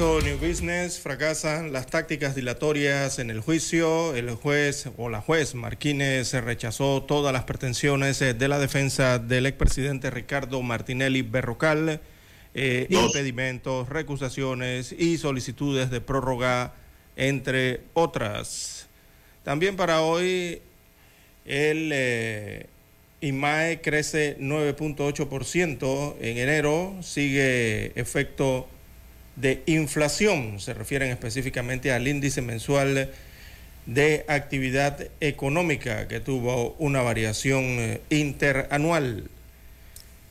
Caso New Business fracasan las tácticas dilatorias en el juicio. El juez o la juez Martínez rechazó todas las pretensiones eh, de la defensa del expresidente Ricardo Martinelli Berrocal, eh, impedimentos, recusaciones y solicitudes de prórroga, entre otras. También para hoy el eh, IMAE crece 9.8% en enero, sigue efecto de inflación. Se refieren específicamente al índice mensual de actividad económica que tuvo una variación eh, interanual.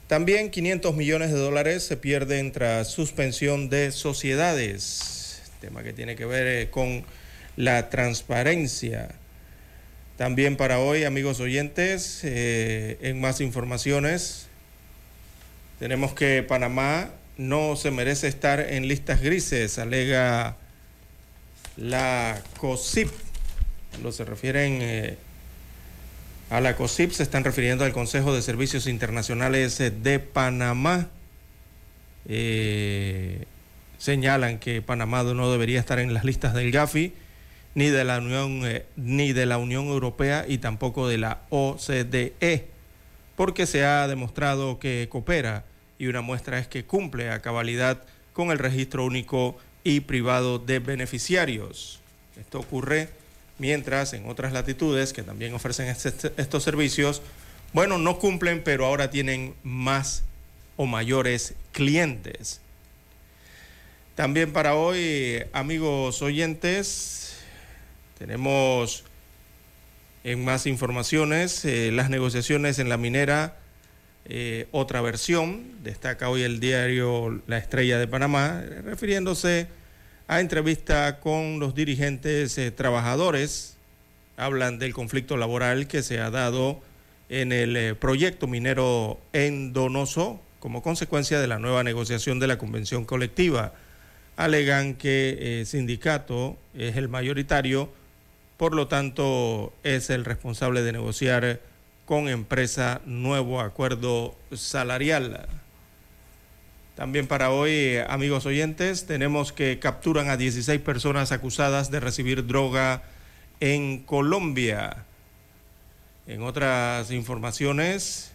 También 500 millones de dólares se pierden tras suspensión de sociedades, tema que tiene que ver eh, con la transparencia. También para hoy, amigos oyentes, eh, en más informaciones, tenemos que Panamá no se merece estar en listas grises, alega la COSIP. Cuando se refieren eh, a la COSIP, se están refiriendo al Consejo de Servicios Internacionales de Panamá. Eh, señalan que Panamá no debería estar en las listas del GAFI, ni de la Unión, eh, ni de la Unión Europea y tampoco de la OCDE, porque se ha demostrado que coopera y una muestra es que cumple a cabalidad con el registro único y privado de beneficiarios. Esto ocurre mientras en otras latitudes que también ofrecen este, estos servicios, bueno, no cumplen, pero ahora tienen más o mayores clientes. También para hoy, amigos oyentes, tenemos en más informaciones eh, las negociaciones en la minera eh, otra versión, destaca hoy el diario La Estrella de Panamá, refiriéndose a entrevista con los dirigentes eh, trabajadores, hablan del conflicto laboral que se ha dado en el eh, proyecto minero en Donoso como consecuencia de la nueva negociación de la convención colectiva. Alegan que el sindicato es el mayoritario, por lo tanto es el responsable de negociar con empresa nuevo acuerdo salarial. También para hoy, amigos oyentes, tenemos que capturan a 16 personas acusadas de recibir droga en Colombia. En otras informaciones,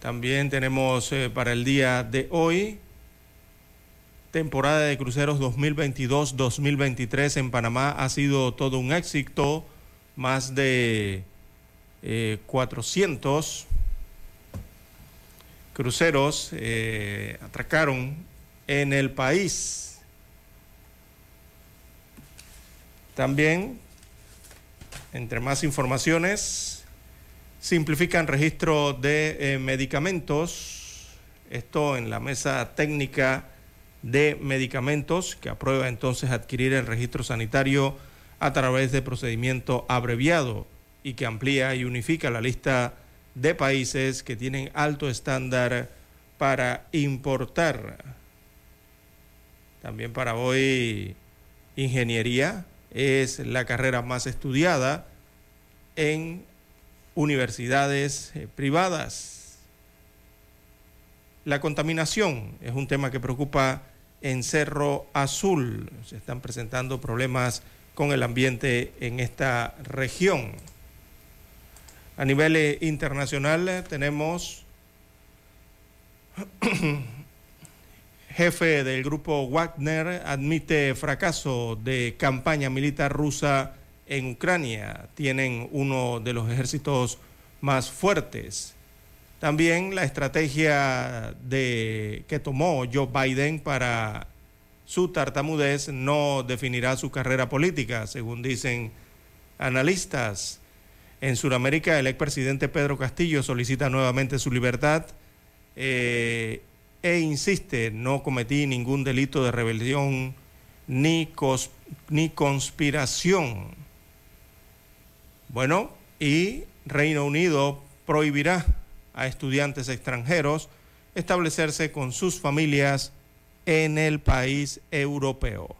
también tenemos eh, para el día de hoy temporada de cruceros 2022-2023 en Panamá ha sido todo un éxito, más de 400 eh, cruceros eh, atracaron en el país. También, entre más informaciones, simplifican registro de eh, medicamentos. Esto en la mesa técnica de medicamentos que aprueba entonces adquirir el registro sanitario a través de procedimiento abreviado y que amplía y unifica la lista de países que tienen alto estándar para importar. También para hoy, ingeniería es la carrera más estudiada en universidades eh, privadas. La contaminación es un tema que preocupa en Cerro Azul. Se están presentando problemas con el ambiente en esta región. A nivel eh, internacional eh, tenemos jefe del grupo Wagner, admite fracaso de campaña militar rusa en Ucrania. Tienen uno de los ejércitos más fuertes. También la estrategia que tomó Joe Biden para su tartamudez no definirá su carrera política, según dicen analistas. En Sudamérica, el expresidente Pedro Castillo solicita nuevamente su libertad eh, e insiste, no cometí ningún delito de rebelión ni, ni conspiración. Bueno, y Reino Unido prohibirá a estudiantes extranjeros establecerse con sus familias en el país europeo.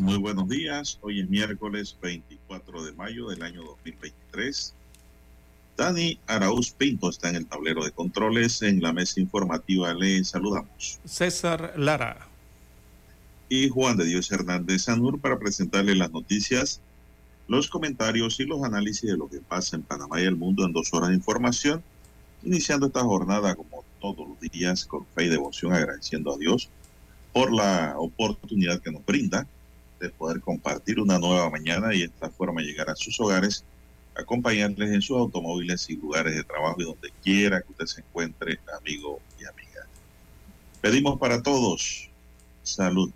muy buenos días. Hoy es miércoles 24 de mayo del año 2023. Dani Arauz Pinto está en el tablero de controles. En la mesa informativa le saludamos. César Lara. Y Juan de Dios Hernández Sanur para presentarle las noticias, los comentarios y los análisis de lo que pasa en Panamá y el mundo en dos horas de información. Iniciando esta jornada como todos los días con fe y devoción agradeciendo a Dios por la oportunidad que nos brinda de poder compartir una nueva mañana y esta forma llegar a sus hogares, acompañarles en sus automóviles y lugares de trabajo y donde quiera que usted se encuentre, amigo y amiga. Pedimos para todos salud,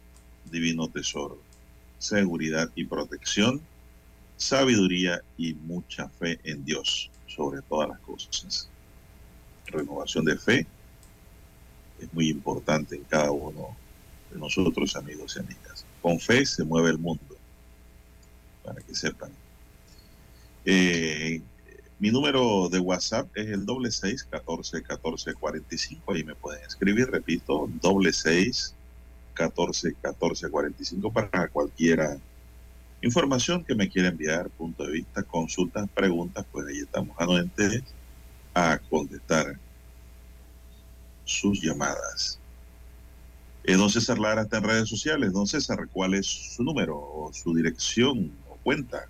divino tesoro, seguridad y protección, sabiduría y mucha fe en Dios sobre todas las cosas. Renovación de fe es muy importante en cada uno de nosotros, amigos y amigas. Con fe se mueve el mundo, para que sepan. Eh, mi número de WhatsApp es el doble seis catorce catorce cuarenta y cinco. Ahí me pueden escribir, repito, doble seis catorce catorce cuarenta y cinco para cualquiera información que me quiera enviar, punto de vista, consultas, preguntas, pues ahí estamos anuentes a contestar sus llamadas. Eh, don César Lara está en redes sociales. Don César, ¿cuál es su número o su dirección o cuenta?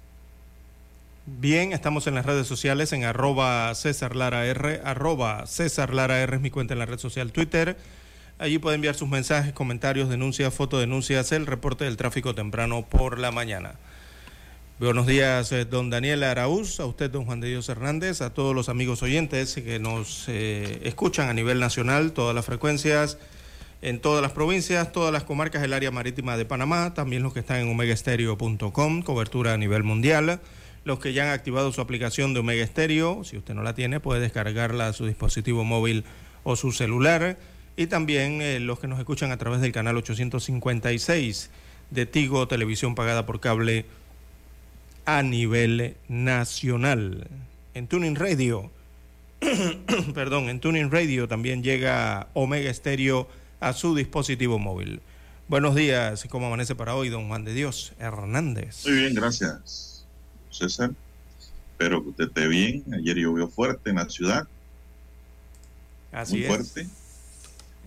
Bien, estamos en las redes sociales en arroba César Lara R, arroba César Lara R es mi cuenta en la red social Twitter. Allí puede enviar sus mensajes, comentarios, denuncias, fotodenuncias, el reporte del tráfico temprano por la mañana. Buenos días, eh, don Daniel Araúz, a usted, don Juan de Dios Hernández, a todos los amigos oyentes que nos eh, escuchan a nivel nacional, todas las frecuencias en todas las provincias, todas las comarcas del área marítima de Panamá, también los que están en omegaestereo.com, cobertura a nivel mundial, los que ya han activado su aplicación de Omega Stereo, si usted no la tiene, puede descargarla a su dispositivo móvil o su celular, y también eh, los que nos escuchan a través del canal 856 de Tigo, televisión pagada por cable a nivel nacional. En Tuning Radio perdón, en Tuning Radio también llega Omega Stereo a su dispositivo móvil. Buenos días, ¿cómo amanece para hoy, don Juan de Dios Hernández? Muy bien, gracias, César. Espero que usted esté bien. Ayer llovió fuerte en la ciudad. Así Muy fuerte.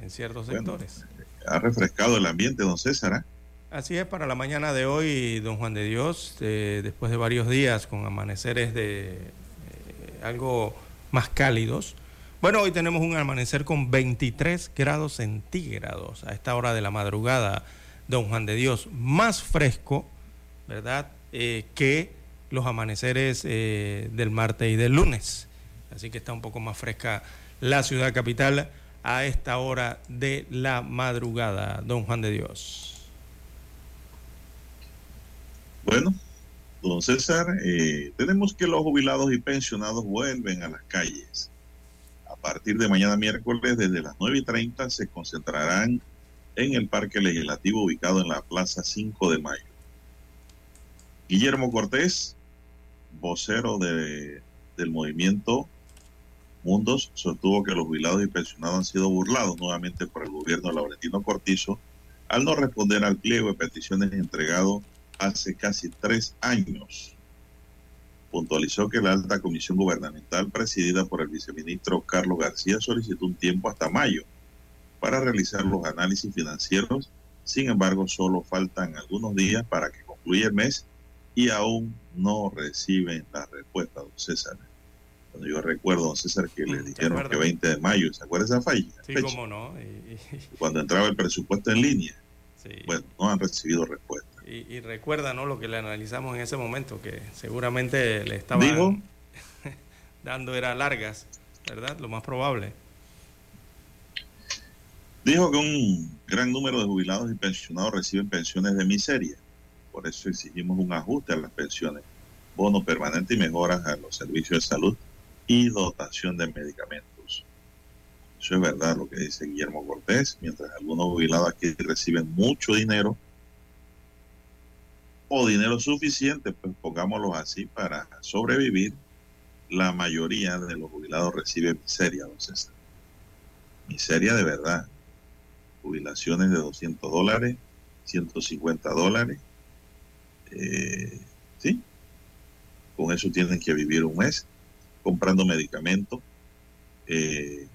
En ciertos sectores. Ha refrescado el ambiente, don César. ¿eh? Así es, para la mañana de hoy, don Juan de Dios, eh, después de varios días con amaneceres de eh, algo más cálidos. Bueno, hoy tenemos un amanecer con 23 grados centígrados a esta hora de la madrugada, don Juan de Dios, más fresco, ¿verdad? que los amaneceres del martes y del lunes. Así que está un poco más fresca la ciudad capital a esta hora de la madrugada, don Juan de Dios. Bueno, don César, eh, tenemos que los jubilados y pensionados vuelven a las calles. A partir de mañana miércoles, desde las 9 y 30, se concentrarán en el Parque Legislativo ubicado en la Plaza 5 de Mayo. Guillermo Cortés, vocero de, del movimiento Mundos sostuvo que los jubilados y pensionados han sido burlados nuevamente por el gobierno de Laurentino Cortizo al no responder al pliego de peticiones entregado hace casi tres años. Puntualizó que la alta comisión gubernamental presidida por el viceministro Carlos García solicitó un tiempo hasta mayo para realizar los análisis financieros. Sin embargo, solo faltan algunos días para que concluya el mes y aún no reciben la respuesta, don César. Cuando yo recuerdo, César, que le dijeron que 20 de mayo, ¿se acuerda esa falla? Sí, cómo no. Cuando entraba el presupuesto en línea. Bueno, no han recibido respuesta. Y, recuerda, ¿no? Lo que le analizamos en ese momento, que seguramente le estaban dando era largas, ¿verdad? Lo más probable. Dijo que un gran número de jubilados y pensionados reciben pensiones de miseria. Por eso exigimos un ajuste a las pensiones, bono permanente y mejoras a los servicios de salud y dotación de medicamentos. Eso es verdad lo que dice Guillermo Cortés, mientras algunos jubilados aquí reciben mucho dinero o dinero suficiente, pues pongámoslo así, para sobrevivir, la mayoría de los jubilados reciben miseria, don César. Miseria de verdad. Jubilaciones de 200 dólares, 150 dólares. Eh, ¿Sí? Con eso tienen que vivir un mes comprando medicamentos, eh,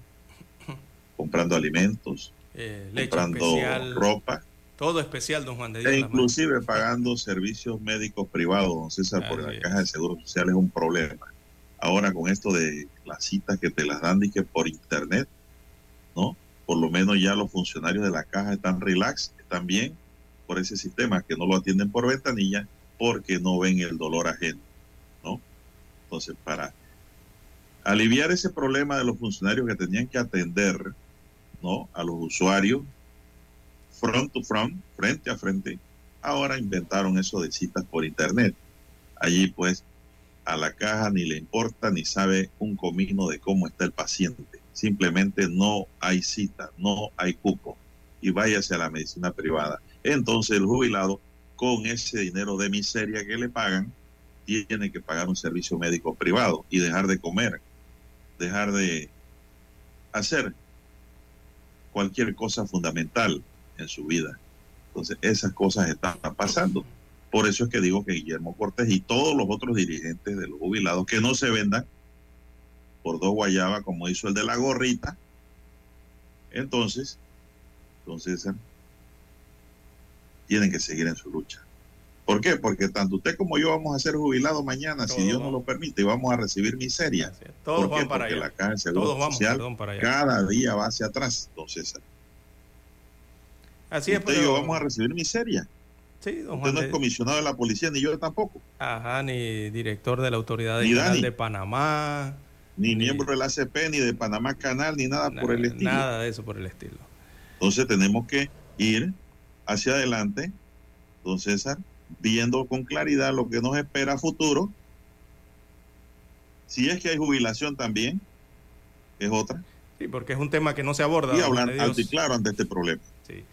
comprando alimentos, eh, comprando ropa. Todo especial, don Juan de Dios. E inclusive pagando servicios médicos privados, don César, porque la caja de seguro social es un problema. Ahora con esto de las citas que te las dan que por internet, ¿no? Por lo menos ya los funcionarios de la caja están relax, están bien por ese sistema, que no lo atienden por ventanilla porque no ven el dolor ajeno, ¿no? Entonces, para aliviar ese problema de los funcionarios que tenían que atender ¿no? a los usuarios front to front, frente a frente, ahora inventaron eso de citas por internet. Allí pues a la caja ni le importa ni sabe un comino de cómo está el paciente. Simplemente no hay cita, no hay cupo y váyase a la medicina privada. Entonces el jubilado con ese dinero de miseria que le pagan tiene que pagar un servicio médico privado y dejar de comer dejar de hacer cualquier cosa fundamental en su vida. Entonces, esas cosas están pasando. Por eso es que digo que Guillermo Cortés y todos los otros dirigentes de los jubilados que no se vendan por dos guayabas, como hizo el de la gorrita, entonces, entonces, tienen que seguir en su lucha. ¿Por qué? Porque tanto usted como yo vamos a ser jubilados mañana, si Dios nos lo permite, y vamos a recibir miseria. Todos ¿Por qué? Para Porque la caja de seguro social cada día va hacia atrás, don César. Así es, usted y yo vamos a recibir miseria. Sí, don Usted no es comisionado de la policía, ni yo tampoco. Ajá, ni director de la Autoridad de, de Panamá. Ni, miembro del ACP, ni de Panamá Canal, ni nada por el estilo. Nada de eso por el estilo. Entonces tenemos que ir hacia adelante, don César, viendo con claridad lo que nos espera a futuro. Si es que hay jubilación también, es otra. Sí, porque es un tema que no se aborda. Y hablar alto y claro ante este problema. Sí.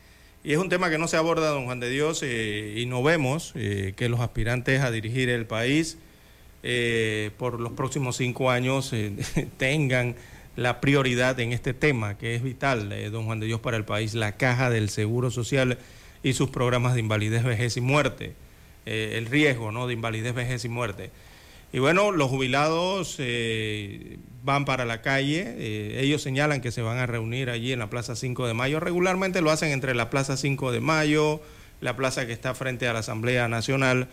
Y es un tema que no se aborda, don Juan de Dios, eh, y no vemos eh, que los aspirantes a dirigir el país eh, por los próximos cinco años tengan la prioridad en este tema que es vital, don Juan de Dios, para el país, la caja del Seguro Social y sus programas de invalidez, vejez y muerte, el riesgo ¿no? de invalidez, vejez y muerte. Y bueno, los jubilados van para la calle, ellos señalan que se van a reunir allí en la Plaza 5 de Mayo, regularmente lo hacen entre la Plaza 5 de Mayo, la plaza que está frente a la Asamblea Nacional,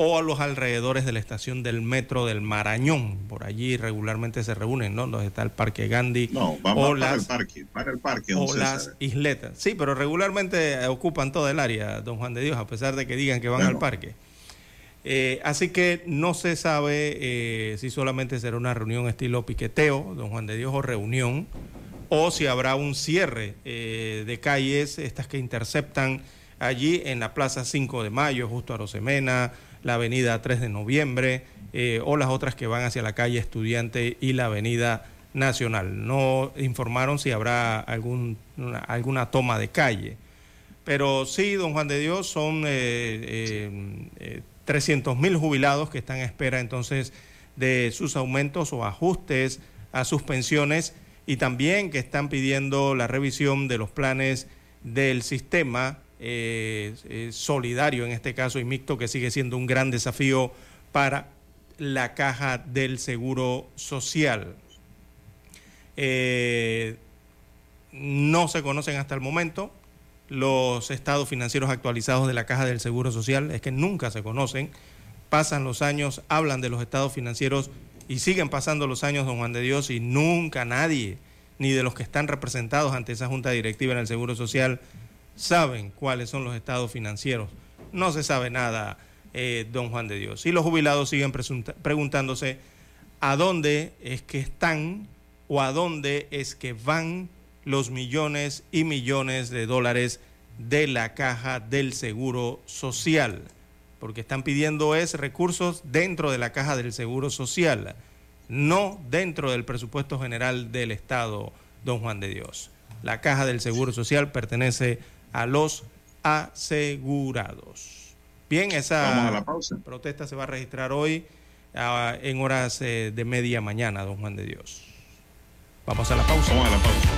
o a los alrededores de la estación del metro del Marañón. Por allí regularmente se reúnen, ¿no? Donde está el Parque Gandhi. No, vamos para el parque, para el parque. O las isletas. Sí, pero regularmente ocupan todo el área, don Juan de Dios, a pesar de que digan que van al parque. Eh, así que no se sabe eh, si solamente será una reunión estilo piqueteo, don Juan de Dios, o reunión, o si habrá un cierre eh, de calles, estas que interceptan allí en la Plaza 5 de Mayo, justo a Rosemena, la avenida 3 de noviembre o las otras que van hacia la calle Estudiante y la avenida Nacional. No informaron si habrá algún, alguna toma de calle. Pero sí, don Juan de Dios, son eh, 300 eh, mil jubilados que están a espera entonces de sus aumentos o ajustes a sus pensiones y también que están pidiendo la revisión de los planes del sistema eh, solidario en este caso y mixto, que sigue siendo un gran desafío para la caja del Seguro Social. Eh, no se conocen hasta el momento los estados financieros actualizados de la caja del Seguro Social, es que nunca se conocen. Pasan los años, hablan de los estados financieros y siguen pasando los años, don Juan de Dios, y nunca nadie, ni de los que están representados ante esa junta directiva en el Seguro Social, saben cuáles son los estados financieros. No se sabe nada, eh, don Juan de Dios. Y los jubilados siguen preguntándose a dónde es que están o a dónde es que van los millones y millones de dólares de la caja del Seguro Social. Porque están pidiendo es recursos dentro de la caja del Seguro Social, no dentro del presupuesto general del Estado, don Juan de Dios. La caja del Seguro Social pertenece a los asegurados. Bien, esa protesta se va a registrar hoy ah, en horas eh, de media mañana, don Juan de Dios. Vamos a la pausa. Vamos a la pausa.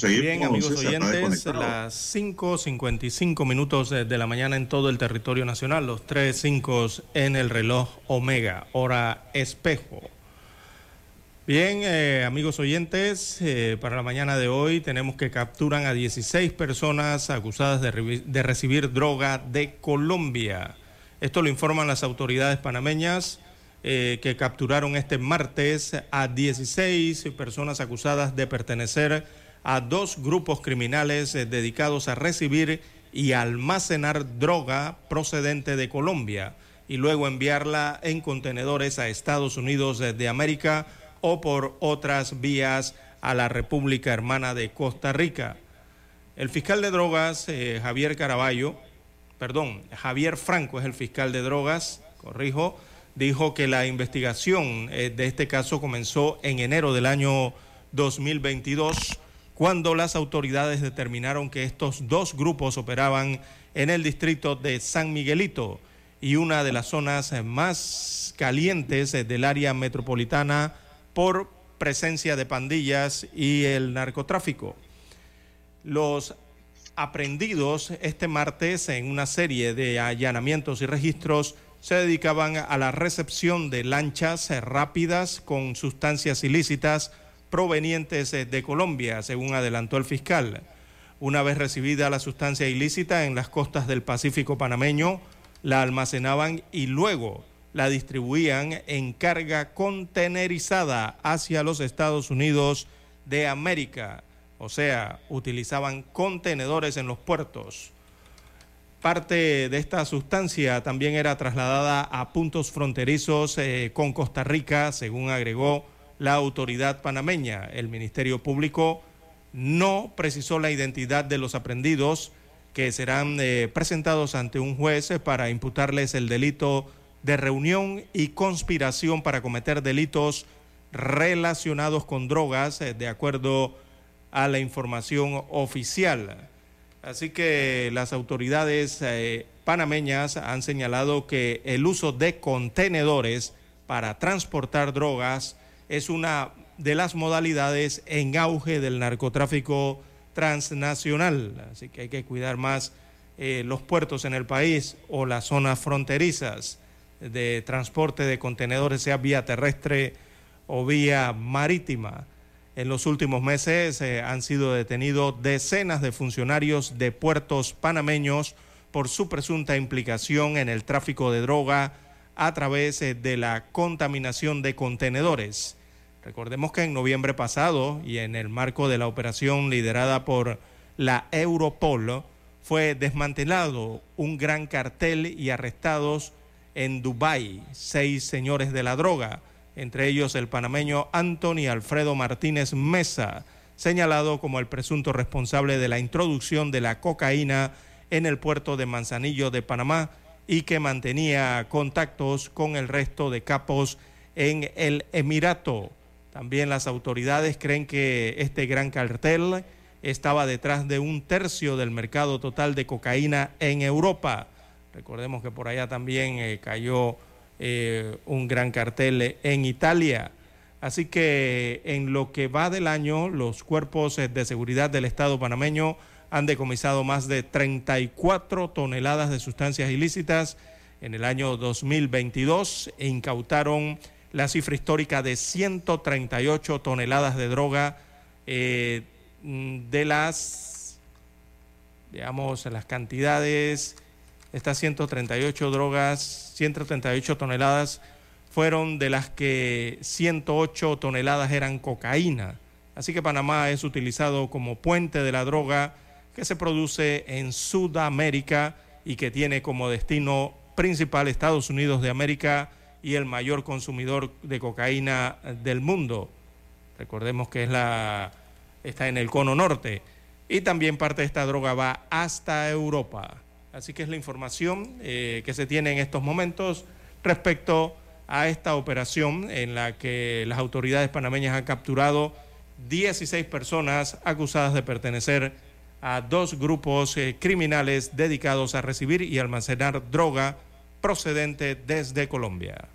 Seguimos. Bien, amigos oyentes, las 5.55 minutos de, la mañana en todo el territorio nacional, los 3.5 en el reloj Omega, hora espejo. Bien, eh, amigos oyentes, eh, para la mañana de hoy tenemos que capturan a 16 personas acusadas de, de recibir droga de Colombia. Esto lo informan las autoridades panameñas. Eh, que capturaron este martes a 16 personas acusadas de pertenecer a dos grupos criminales eh, dedicados a recibir y almacenar droga procedente de Colombia y luego enviarla en contenedores a Estados Unidos de América o por otras vías a la República Hermana de Costa Rica. El fiscal de drogas, eh, Javier Caraballo, perdón, Javier Franco es el fiscal de drogas, corrijo, dijo que la investigación eh, de este caso comenzó en enero del año 2022, cuando las autoridades determinaron que estos dos grupos operaban en el distrito de San Miguelito y una de las zonas más calientes del área metropolitana por presencia de pandillas y el narcotráfico. Los aprendidos este martes en una serie de allanamientos y registros se dedicaban a la recepción de lanchas rápidas con sustancias ilícitas provenientes de Colombia, según adelantó el fiscal. Una vez recibida la sustancia ilícita en las costas del Pacífico panameño, la almacenaban y luego la distribuían en carga contenerizada hacia los Estados Unidos de América. O sea, utilizaban contenedores en los puertos. Parte de esta sustancia también era trasladada a puntos fronterizos eh, con Costa Rica, según agregó la autoridad panameña. El Ministerio Público no precisó la identidad de los aprendidos que serán eh, presentados ante un juez para imputarles el delito de reunión y conspiración para cometer delitos relacionados con drogas, eh, de acuerdo a la información oficial. Así que las autoridades eh, panameñas han señalado que el uso de contenedores para transportar drogas es una de las modalidades en auge del narcotráfico transnacional. Así que hay que cuidar más eh, los puertos en el país o las zonas fronterizas de transporte de contenedores, sea vía terrestre o vía marítima. En los últimos meses eh, han sido detenidos decenas de funcionarios de puertos panameños por su presunta implicación en el tráfico de droga a través eh, de la contaminación de contenedores. Recordemos que en noviembre pasado y en el marco de la operación liderada por la Europol fue desmantelado un gran cartel y arrestados en Dubái seis señores de la droga entre ellos el panameño Anthony Alfredo Martínez Mesa, señalado como el presunto responsable de la introducción de la cocaína en el puerto de Manzanillo de Panamá y que mantenía contactos con el resto de capos en el Emirato. También las autoridades creen que este gran cartel estaba detrás de un tercio del mercado total de cocaína en Europa. Recordemos que por allá también eh, cayó eh, un gran cartel en Italia. Así que en lo que va del año, los cuerpos eh, de seguridad del Estado panameño han decomisado más de 34 toneladas de sustancias ilícitas en el año 2022 e incautaron la cifra histórica de 138 toneladas de droga eh, de las, digamos, las cantidades estas 138 drogas, 138 toneladas fueron de las que 108 toneladas eran cocaína. Así que Panamá es utilizado como puente de la droga que se produce en Sudamérica y que tiene como destino principal Estados Unidos de América y el mayor consumidor de cocaína del mundo. Recordemos que es la está en el cono norte y también parte de esta droga va hasta Europa. Así que es la información eh, que se tiene en estos momentos respecto a esta operación en la que las autoridades panameñas han capturado 16 personas acusadas de pertenecer a dos grupos eh, criminales dedicados a recibir y almacenar droga procedente desde Colombia.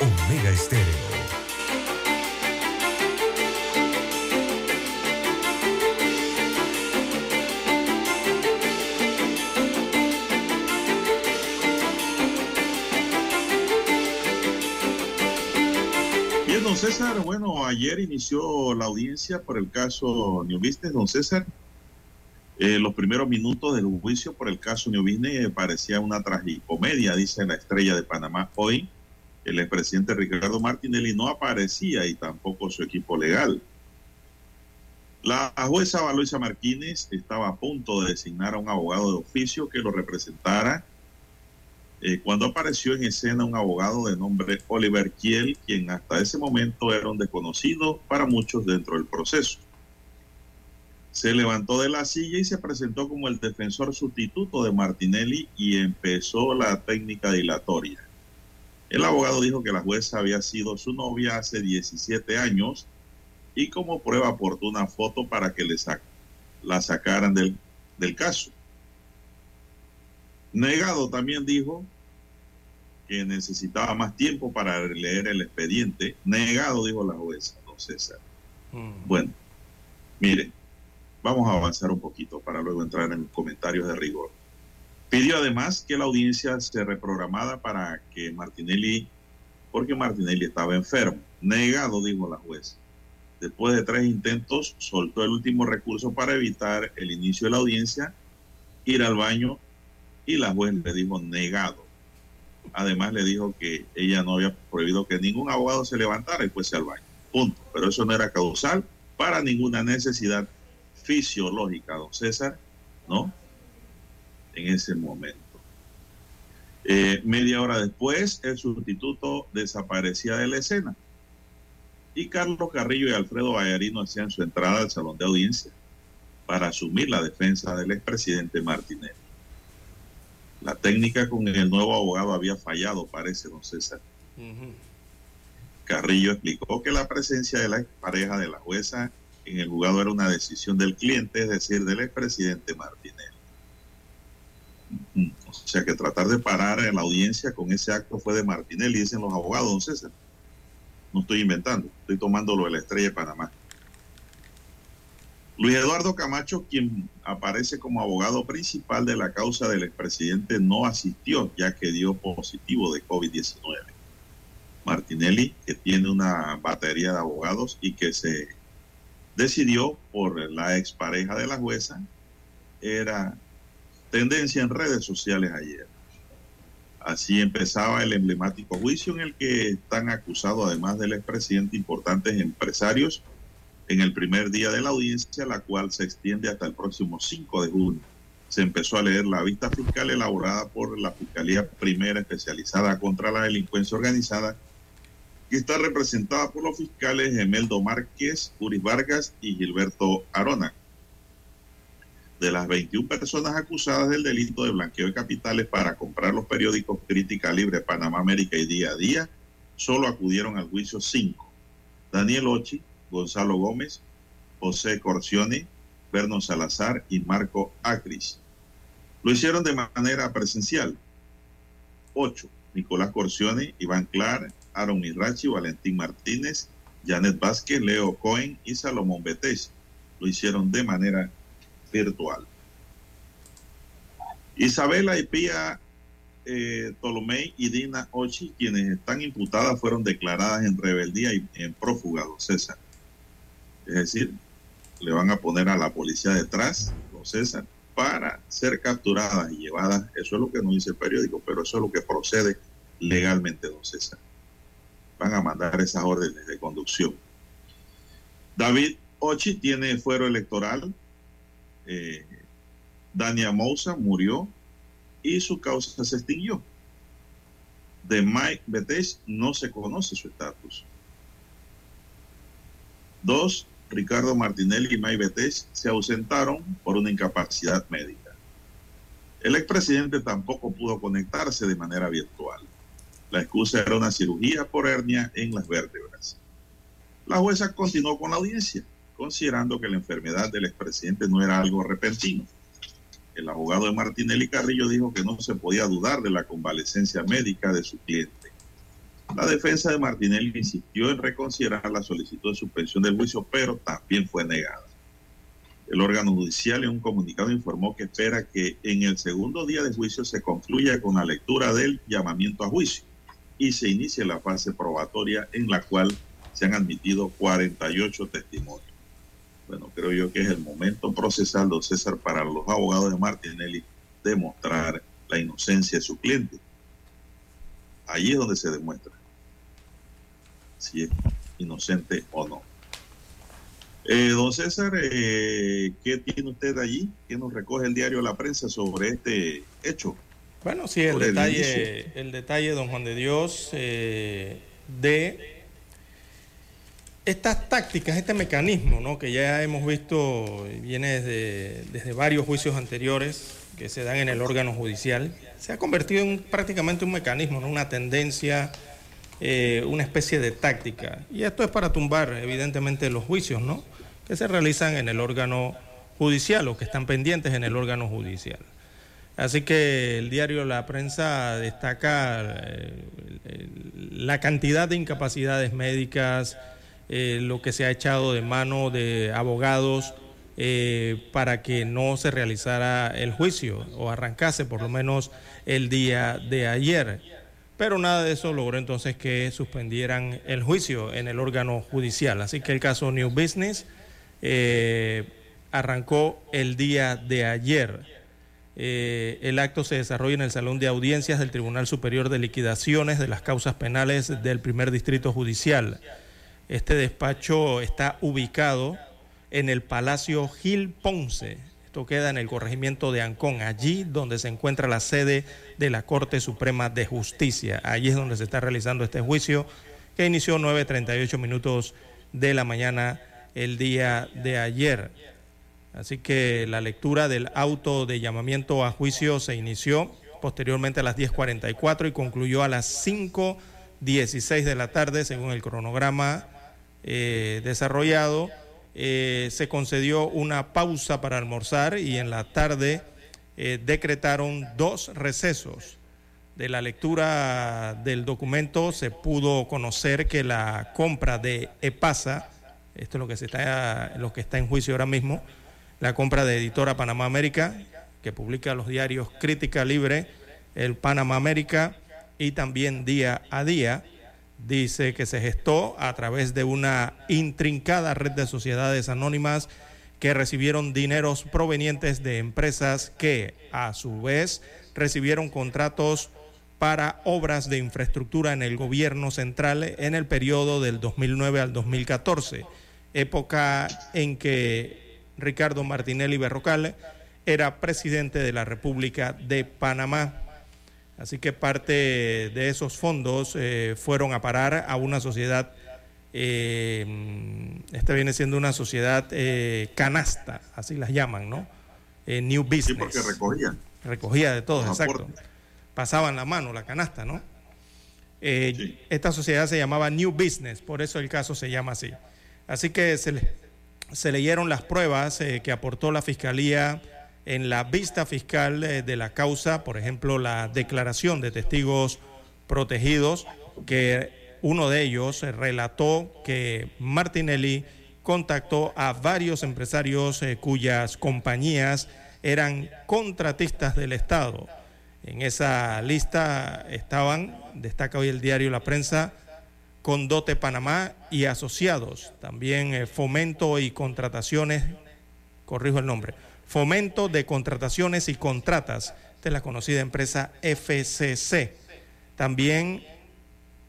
Omega Estéreo. Bien, don César, bueno, ayer inició la audiencia por el caso New Business, don César. Eh, los primeros minutos del juicio por el caso New Business parecía una tragicomedia, dice la estrella de Panamá hoy. El expresidente Ricardo Martinelli no aparecía y tampoco su equipo legal. La jueza Valoisa Martínez estaba a punto de designar a un abogado de oficio que lo representara eh, cuando apareció en escena un abogado de nombre Oliver Kiel, quien hasta ese momento era un desconocido para muchos dentro del proceso. Se levantó de la silla y se presentó como el defensor sustituto de Martinelli y empezó la técnica dilatoria. El abogado dijo que la jueza había sido su novia hace 17 años y como prueba aportó una foto para que le la sacaran del, del caso. Negado también dijo que necesitaba más tiempo para leer el expediente. Negado, dijo la jueza, don César. Mm. Bueno, miren, vamos a avanzar un poquito para luego entrar en comentarios de rigor. Pidió además que la audiencia se reprogramara para que Martinelli, porque Martinelli estaba enfermo. Negado, dijo la jueza. Después de tres intentos, soltó el último recurso para evitar el inicio de la audiencia, ir al baño y la juez le dijo negado. Además le dijo que ella no había prohibido que ningún abogado se levantara y fuese al baño. Punto. Pero eso no era causal para ninguna necesidad fisiológica, don César, ¿no? En ese momento. Eh, media hora después, el sustituto desaparecía de la escena. Y Carlos Carrillo y Alfredo Vallarino hacían su entrada al salón de audiencia para asumir la defensa del expresidente Martínez. La técnica con el nuevo abogado había fallado, parece, don César. Carrillo explicó que la presencia de la pareja de la jueza en el juzgado era una decisión del cliente, es decir, del expresidente Martinelli. O sea que tratar de parar en la audiencia con ese acto fue de Martinelli, dicen los abogados, don César. No estoy inventando, estoy tomando lo de la estrella de Panamá. Luis Eduardo Camacho, quien aparece como abogado principal de la causa del expresidente, no asistió ya que dio positivo de COVID-19. Martinelli, que tiene una batería de abogados y que se decidió por la expareja de la jueza, era tendencia en redes sociales ayer. Así empezaba el emblemático juicio en el que están acusados, además del expresidente, importantes empresarios en el primer día de la audiencia, la cual se extiende hasta el próximo 5 de junio. Se empezó a leer la vista fiscal elaborada por la Fiscalía Primera Especializada contra la Delincuencia Organizada, que está representada por los fiscales Emeldo Márquez, Uris Vargas y Gilberto Arona. De las 21 personas acusadas del delito de blanqueo de capitales para comprar los periódicos Crítica Libre, Panamá América y Día a Día, solo acudieron al juicio 5. Daniel Ochi, Gonzalo Gómez, José Corcione, Berno Salazar y Marco Acris. Lo hicieron de manera presencial. Ocho, Nicolás Corcione, Iván Clar, Aaron Mirachi, Valentín Martínez, Janet Vázquez, Leo Cohen y Salomón Betés. Lo hicieron de manera virtual. Isabela y Pía eh, y Dina Ochi, quienes están imputadas, fueron declaradas en rebeldía y en prófugado, César. Es decir, le van a poner a la policía detrás, los César, para ser capturadas y llevadas. Eso es lo que nos dice el periódico, pero eso es lo que procede legalmente, don César. Van a mandar esas órdenes de conducción. David Ochi tiene fuero electoral. Eh, Dania Moussa murió y su causa se extinguió. De Mike Betes no se conoce su estatus. Dos, Ricardo Martinelli y May Betes se ausentaron por una incapacidad médica. El expresidente tampoco pudo conectarse de manera virtual. La excusa era una cirugía por hernia en las vértebras. La jueza continuó con la audiencia, considerando que la enfermedad del expresidente no era algo repentino. El abogado de Martinelli Carrillo dijo que no se podía dudar de la convalecencia médica de su cliente. La defensa de Martinelli insistió en reconsiderar la solicitud de suspensión del juicio, pero también fue negada. El órgano judicial en un comunicado informó que espera que en el segundo día de juicio se concluya con la lectura del llamamiento a juicio y se inicie la fase probatoria en la cual se han admitido 48 testimonios. Bueno, creo yo que es el momento procesal, don César, para los abogados de Martinelli demostrar la inocencia de su cliente. Allí es donde se demuestra si es inocente o no. Eh, don César, eh, ¿qué tiene usted allí? ¿Qué nos recoge el diario La Prensa sobre este hecho? Bueno, sí, el detalle, el, detalle, don Juan de Dios, eh, de estas tácticas, este mecanismo, ¿no? que ya hemos visto, viene desde, varios juicios anteriores que se dan en el órgano judicial, se ha convertido en prácticamente un mecanismo, ¿no? una tendencia eh, una especie de táctica. Y esto es para tumbar, evidentemente, los juicios, ¿no? Que se realizan en el órgano judicial o que están pendientes en el órgano judicial. Así que el diario La Prensa destaca eh, la cantidad de incapacidades médicas, eh, lo que se ha echado de mano de abogados para que no se realizara el juicio o arrancase por lo menos el día de ayer. Pero nada de eso logró entonces que suspendieran el juicio en el órgano judicial. Así que el caso New Business eh, arrancó el día de ayer. Eh, el acto se desarrolla en el Salón de Audiencias del Tribunal Superior de Liquidaciones de las Causas Penales del Primer Distrito Judicial. Este despacho está ubicado en el Palacio Gil Ponce, esto queda en el corregimiento de Ancón, allí donde se encuentra la sede de la Corte Suprema de Justicia. Allí es donde se está realizando este juicio que inició 9.38 minutos de la mañana el día de ayer. Así que la lectura del auto de llamamiento a juicio se inició posteriormente a las 10.44 y concluyó a las 5.16 de la tarde según el cronograma eh, desarrollado eh, se concedió una pausa para almorzar y en la tarde eh, decretaron dos recesos. De la lectura del documento se pudo conocer que la compra de EPASA, esto es lo que, se está, lo que está en juicio ahora mismo, la compra de Editora Panamá América, que publica los diarios Crítica Libre, el Panamá América y también Día a Día, dice que se gestó a través de una intrincada red de sociedades anónimas que recibieron dineros provenientes de empresas que, a su vez, recibieron contratos para obras de infraestructura en el gobierno central en el periodo del 2009 al 2014, época en que Ricardo Martinelli Berrocal era presidente de la República de Panamá. Así que parte de esos fondos eh, fueron a parar a una sociedad, eh, esta viene siendo una sociedad eh, canasta, así las llaman, ¿no? New Business. Sí, porque recogían. Recogía de todos, exacto. Pasaban la mano, la canasta, ¿no? Esta sociedad se llamaba New Business, por eso el caso se llama así. Así que se, se leyeron las pruebas que aportó la Fiscalía en la vista fiscal eh, de la causa, por ejemplo, la declaración de testigos protegidos, que uno de ellos relató que Martinelli contactó a varios empresarios eh, cuyas compañías eran contratistas del Estado. En esa lista estaban, destaca hoy el diario La Prensa, Condote Panamá y asociados, también eh, fomento y contrataciones, corrijo el nombre, Fomento de Contrataciones y Contratas, de la conocida empresa FCC. También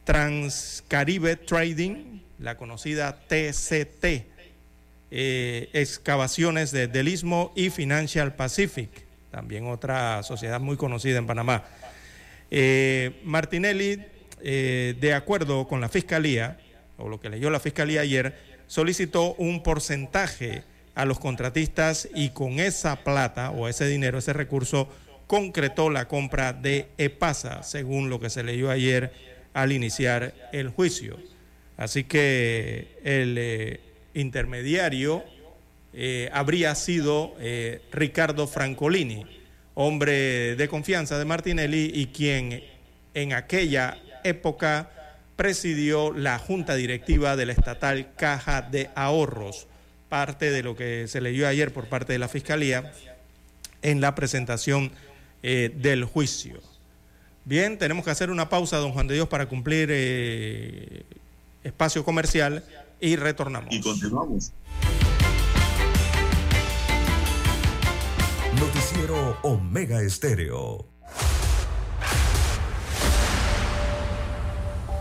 Transcaribe Trading, la conocida TCT, eh, Excavaciones de Delismo y Financial Pacific, también otra sociedad muy conocida en Panamá. Eh, Martinelli, eh, de acuerdo con la Fiscalía, o lo que leyó la Fiscalía ayer, solicitó un porcentaje a los contratistas y con esa plata o ese dinero, ese recurso, concretó la compra de EPASA, según lo que se leyó ayer al iniciar el juicio. Así que el eh, intermediario eh, habría sido eh, Ricardo Francolini, hombre de confianza de Martinelli y quien en aquella época presidió la junta directiva de la estatal Caja de Ahorros, parte de lo que se leyó ayer por parte de la Fiscalía en la presentación eh, del juicio. Bien, tenemos que hacer una pausa, don Juan de Dios, para cumplir eh, espacio comercial y retornamos. Y continuamos. Noticiero Omega Estéreo.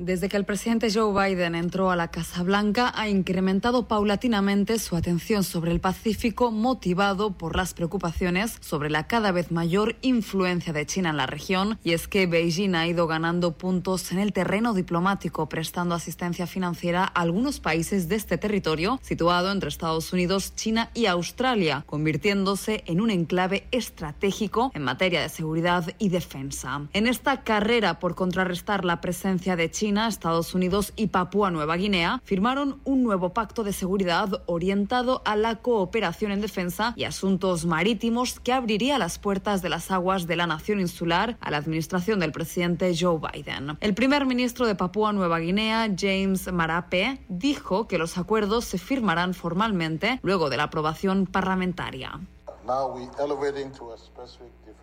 Desde que el presidente Joe Biden entró a la Casa Blanca, ha incrementado paulatinamente su atención sobre el Pacífico, motivado por las preocupaciones sobre la cada vez mayor influencia de China en la región. Y es que Beijing ha ido ganando puntos en el terreno diplomático, prestando asistencia financiera a algunos países de este territorio, situado entre Estados Unidos, China y Australia, convirtiéndose en un enclave estratégico en materia de seguridad y defensa. En esta carrera por contrarrestar la presencia de China, Estados Unidos y Papúa Nueva Guinea firmaron un nuevo pacto de seguridad orientado a la cooperación en defensa y asuntos marítimos que abriría las puertas de las aguas de la nación insular a la administración del presidente Joe Biden. El primer ministro de Papúa Nueva Guinea, James Marape, dijo que los acuerdos se firmarán formalmente luego de la aprobación parlamentaria.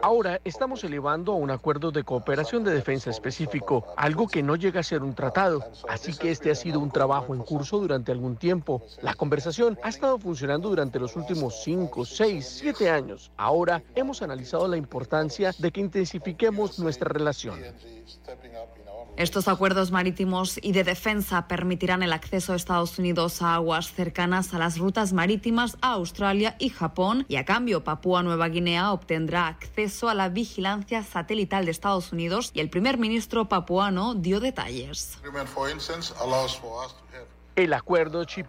Ahora estamos elevando a un acuerdo de cooperación de defensa específico, algo que no llega a ser un tratado. Así que este ha sido un trabajo en curso durante algún tiempo. La conversación ha estado funcionando durante los últimos 5, 6, 7 años. Ahora hemos analizado la importancia de que intensifiquemos nuestra relación. Estos acuerdos marítimos y de defensa permitirán el acceso de Estados Unidos a aguas cercanas a las rutas marítimas a Australia y Japón y a cambio Papúa Nueva Guinea obtendrá acceso a la vigilancia satelital de Estados Unidos y el primer ministro papuano dio detalles. El acuerdo Chip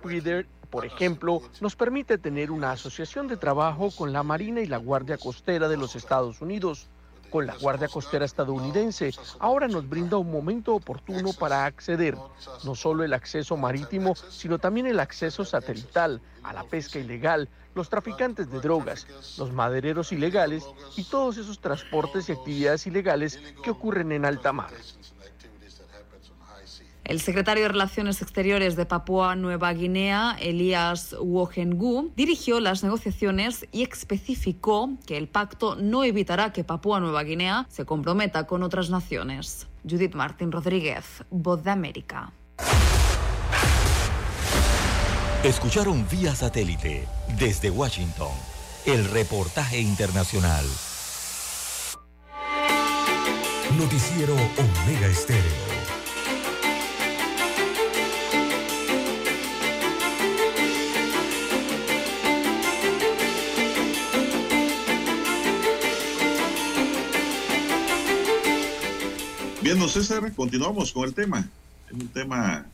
por ejemplo, nos permite tener una asociación de trabajo con la Marina y la Guardia Costera de los Estados Unidos con la Guardia Costera estadounidense, ahora nos brinda un momento oportuno para acceder, no solo el acceso marítimo, sino también el acceso satelital a la pesca ilegal, los traficantes de drogas, los madereros ilegales y todos esos transportes y actividades ilegales que ocurren en alta mar. El secretario de Relaciones Exteriores de Papúa Nueva Guinea, Elias Wohengu, dirigió las negociaciones y especificó que el pacto no evitará que Papúa Nueva Guinea se comprometa con otras naciones. Judith Martín Rodríguez, Voz de América. Escucharon vía satélite desde Washington el reportaje internacional. Noticiero Omega Estéreo. Bien, don César, continuamos con el tema. Es un tema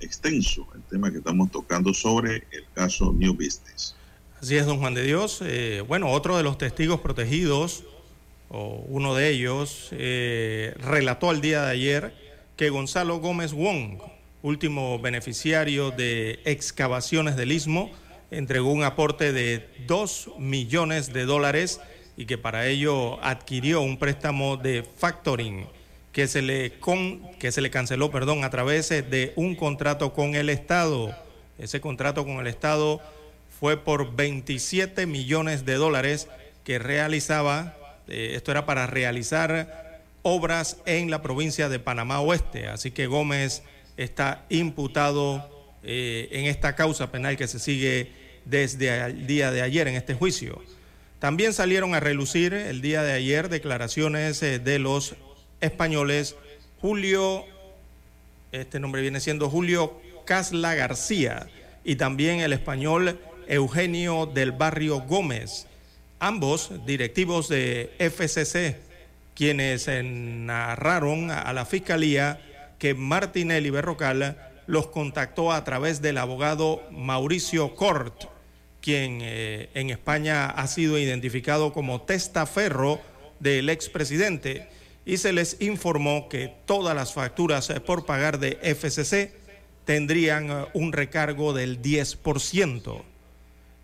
extenso, el tema que estamos tocando sobre el caso New Business. Así es, don Juan de Dios. Eh, bueno, otro de los testigos protegidos, o uno de ellos, eh, relató al día de ayer que Gonzalo Gómez Wong, último beneficiario de excavaciones del istmo, entregó un aporte de 2 millones de dólares y que para ello adquirió un préstamo de factoring que se le, con, que se le canceló perdón, a través de un contrato con el Estado. Ese contrato con el Estado fue por 27 millones de dólares que realizaba, eh, esto era para realizar obras en la provincia de Panamá Oeste. Así que Gómez está imputado eh, en esta causa penal que se sigue desde el día de ayer en este juicio. También salieron a relucir el día de ayer declaraciones eh, de los españoles, Julio, este nombre viene siendo Julio Casla García, y también el español Eugenio del Barrio Gómez, ambos directivos de FCC, quienes narraron a la fiscalía que Martinelli Berrocal los contactó a través del abogado Mauricio Cort, quien eh, en España ha sido identificado como testaferro del expresidente y se les informó que todas las facturas por pagar de FCC tendrían un recargo del 10%.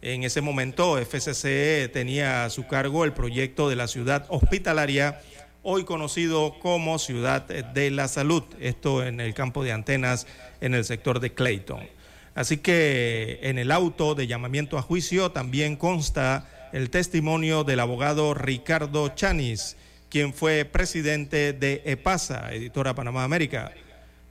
En ese momento, FCC tenía a su cargo el proyecto de la ciudad hospitalaria, hoy conocido como Ciudad de la Salud, esto en el campo de antenas en el sector de Clayton. Así que en el auto de llamamiento a juicio también consta el testimonio del abogado Ricardo Chanis, quien fue presidente de EPASA, editora Panamá América.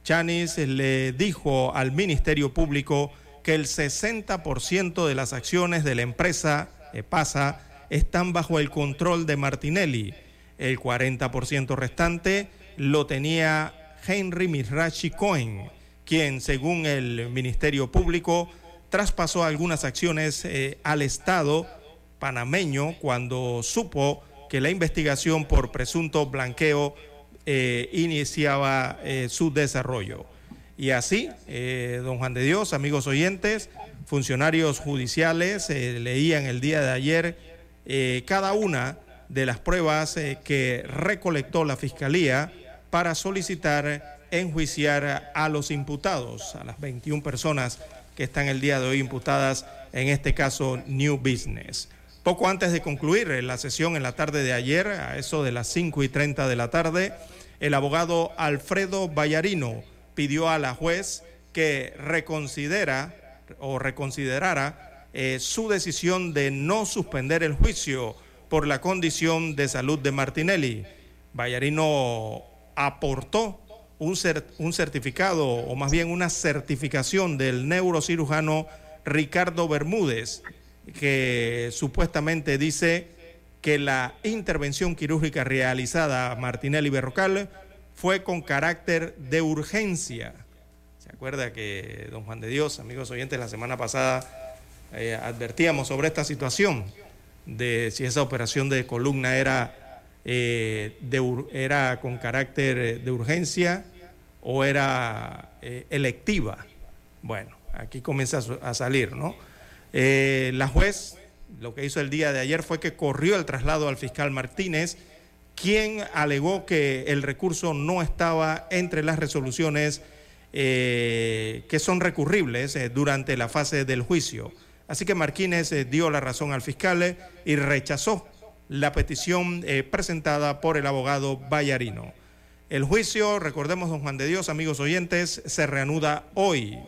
Chanis le dijo al Ministerio Público que el 60% de las acciones de la empresa EPASA están bajo el control de Martinelli. El 40% restante lo tenía Henry Mirachi Cohen, quien, según el Ministerio Público, traspasó algunas acciones eh, al Estado panameño cuando supo que la investigación por presunto blanqueo eh, iniciaba eh, su desarrollo. Y así, eh, don Juan de Dios, amigos oyentes, funcionarios judiciales leían el día de ayer cada una de las pruebas que recolectó la Fiscalía para solicitar enjuiciar a los imputados, a las 21 personas que están el día de hoy imputadas en este caso New Business. Poco antes de concluir la sesión en la tarde de ayer, a eso de las 5 y 30 de la tarde, el abogado Alfredo Vallarino, pidió a la juez que reconsidera o reconsiderara eh, su decisión de no suspender el juicio por la condición de salud de Martinelli. Vallarino aportó un certificado o más bien una certificación del neurocirujano Ricardo Bermúdez que supuestamente dice que la intervención quirúrgica realizada a Martinelli Berrocal fue con carácter de urgencia. ¿Se acuerda que don Juan de Dios, amigos oyentes, la semana pasada eh, advertíamos sobre esta situación de si esa operación de columna era, eh, era con carácter de urgencia o era eh, electiva? Bueno, aquí comienza a salir, ¿no? Eh, la juez lo que hizo el día de ayer fue que corrió el traslado al fiscal Martínez quien alegó que el recurso no estaba entre las resoluciones eh, que son recurribles eh, durante la fase del juicio. Así que Martínez eh, dio la razón al fiscal y rechazó la petición presentada por el abogado Vallarino. El juicio, recordemos, don Juan de Dios, amigos oyentes, se reanuda hoy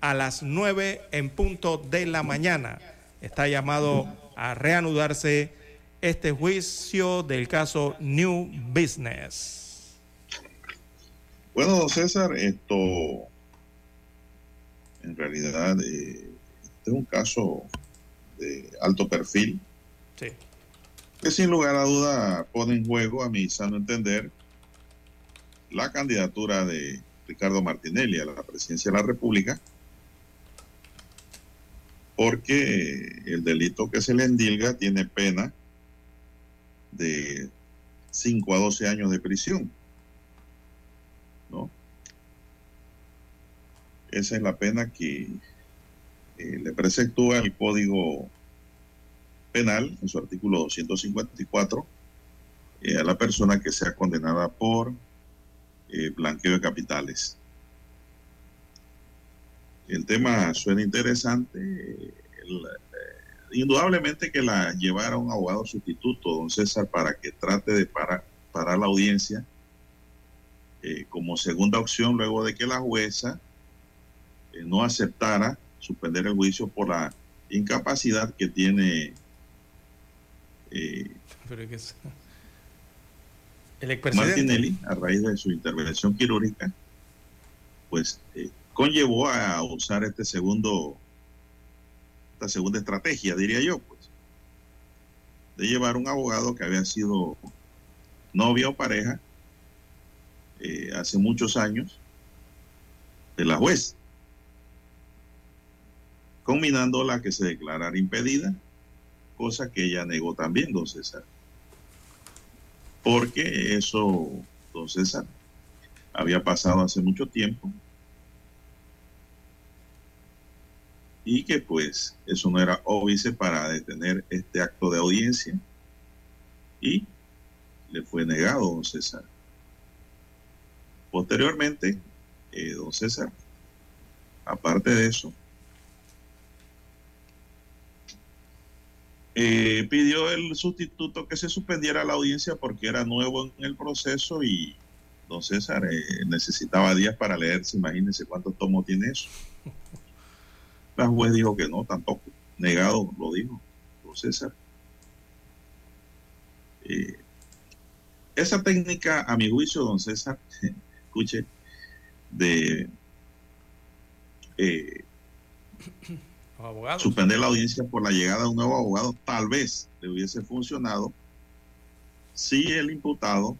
a las nueve en punto de la mañana. Está llamado a reanudarse este juicio del caso New Business. Bueno, don César, esto en realidad eh, este es un caso de alto perfil. Sí. Que sin lugar a duda pone en juego, a mi sano entender, la candidatura de Ricardo Martinelli a la presidencia de la República, porque el delito que se le endilga tiene pena de 5 a 12 años de prisión. ¿No? Esa es la pena que eh, le preceptúa el Código Penal en su artículo 254 eh, a la persona que sea condenada por eh, blanqueo de capitales. El tema suena interesante. El, indudablemente que la llevara un abogado sustituto, don César, para que trate de parar, parar la audiencia eh, como segunda opción luego de que la jueza eh, no aceptara suspender el juicio por la incapacidad que tiene eh, Martinelli a raíz de su intervención quirúrgica, pues eh, conllevó a usar este segundo esta segunda estrategia, diría yo, pues, de llevar un abogado que había sido novia o pareja eh, hace muchos años de la juez, combinándola que se declarara impedida, cosa que ella negó también, don César. Porque eso, don César, había pasado hace mucho tiempo y que pues eso no era óbice para detener este acto de audiencia y le fue negado, don César. Posteriormente, eh, don César, aparte de eso, eh, pidió el sustituto que se suspendiera la audiencia porque era nuevo en el proceso y don César eh, necesitaba días para leerse, imagínense cuántos tomos tiene eso. La juez dijo que no, tampoco. Negado, lo dijo, don César. Eh, esa técnica, a mi juicio, don César, escuche, de eh, suspender la audiencia por la llegada de un nuevo abogado, tal vez le hubiese funcionado si el imputado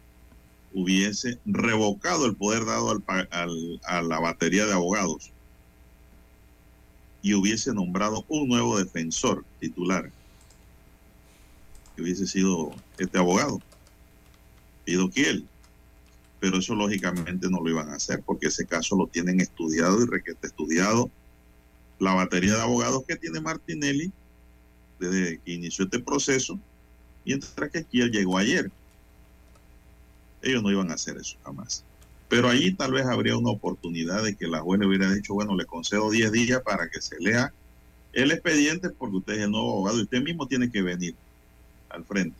hubiese revocado el poder dado al, al, a la batería de abogados y hubiese nombrado un nuevo defensor titular, que hubiese sido este abogado, Pido Kiel. Pero eso lógicamente no lo iban a hacer porque ese caso lo tienen estudiado y requete estudiado la batería de abogados que tiene Martinelli desde que inició este proceso, mientras que Kiel llegó ayer. Ellos no iban a hacer eso jamás. Pero allí tal vez habría una oportunidad de que la juez le hubiera dicho, bueno, le concedo 10 días para que se lea el expediente porque usted es el nuevo abogado y usted mismo tiene que venir al frente,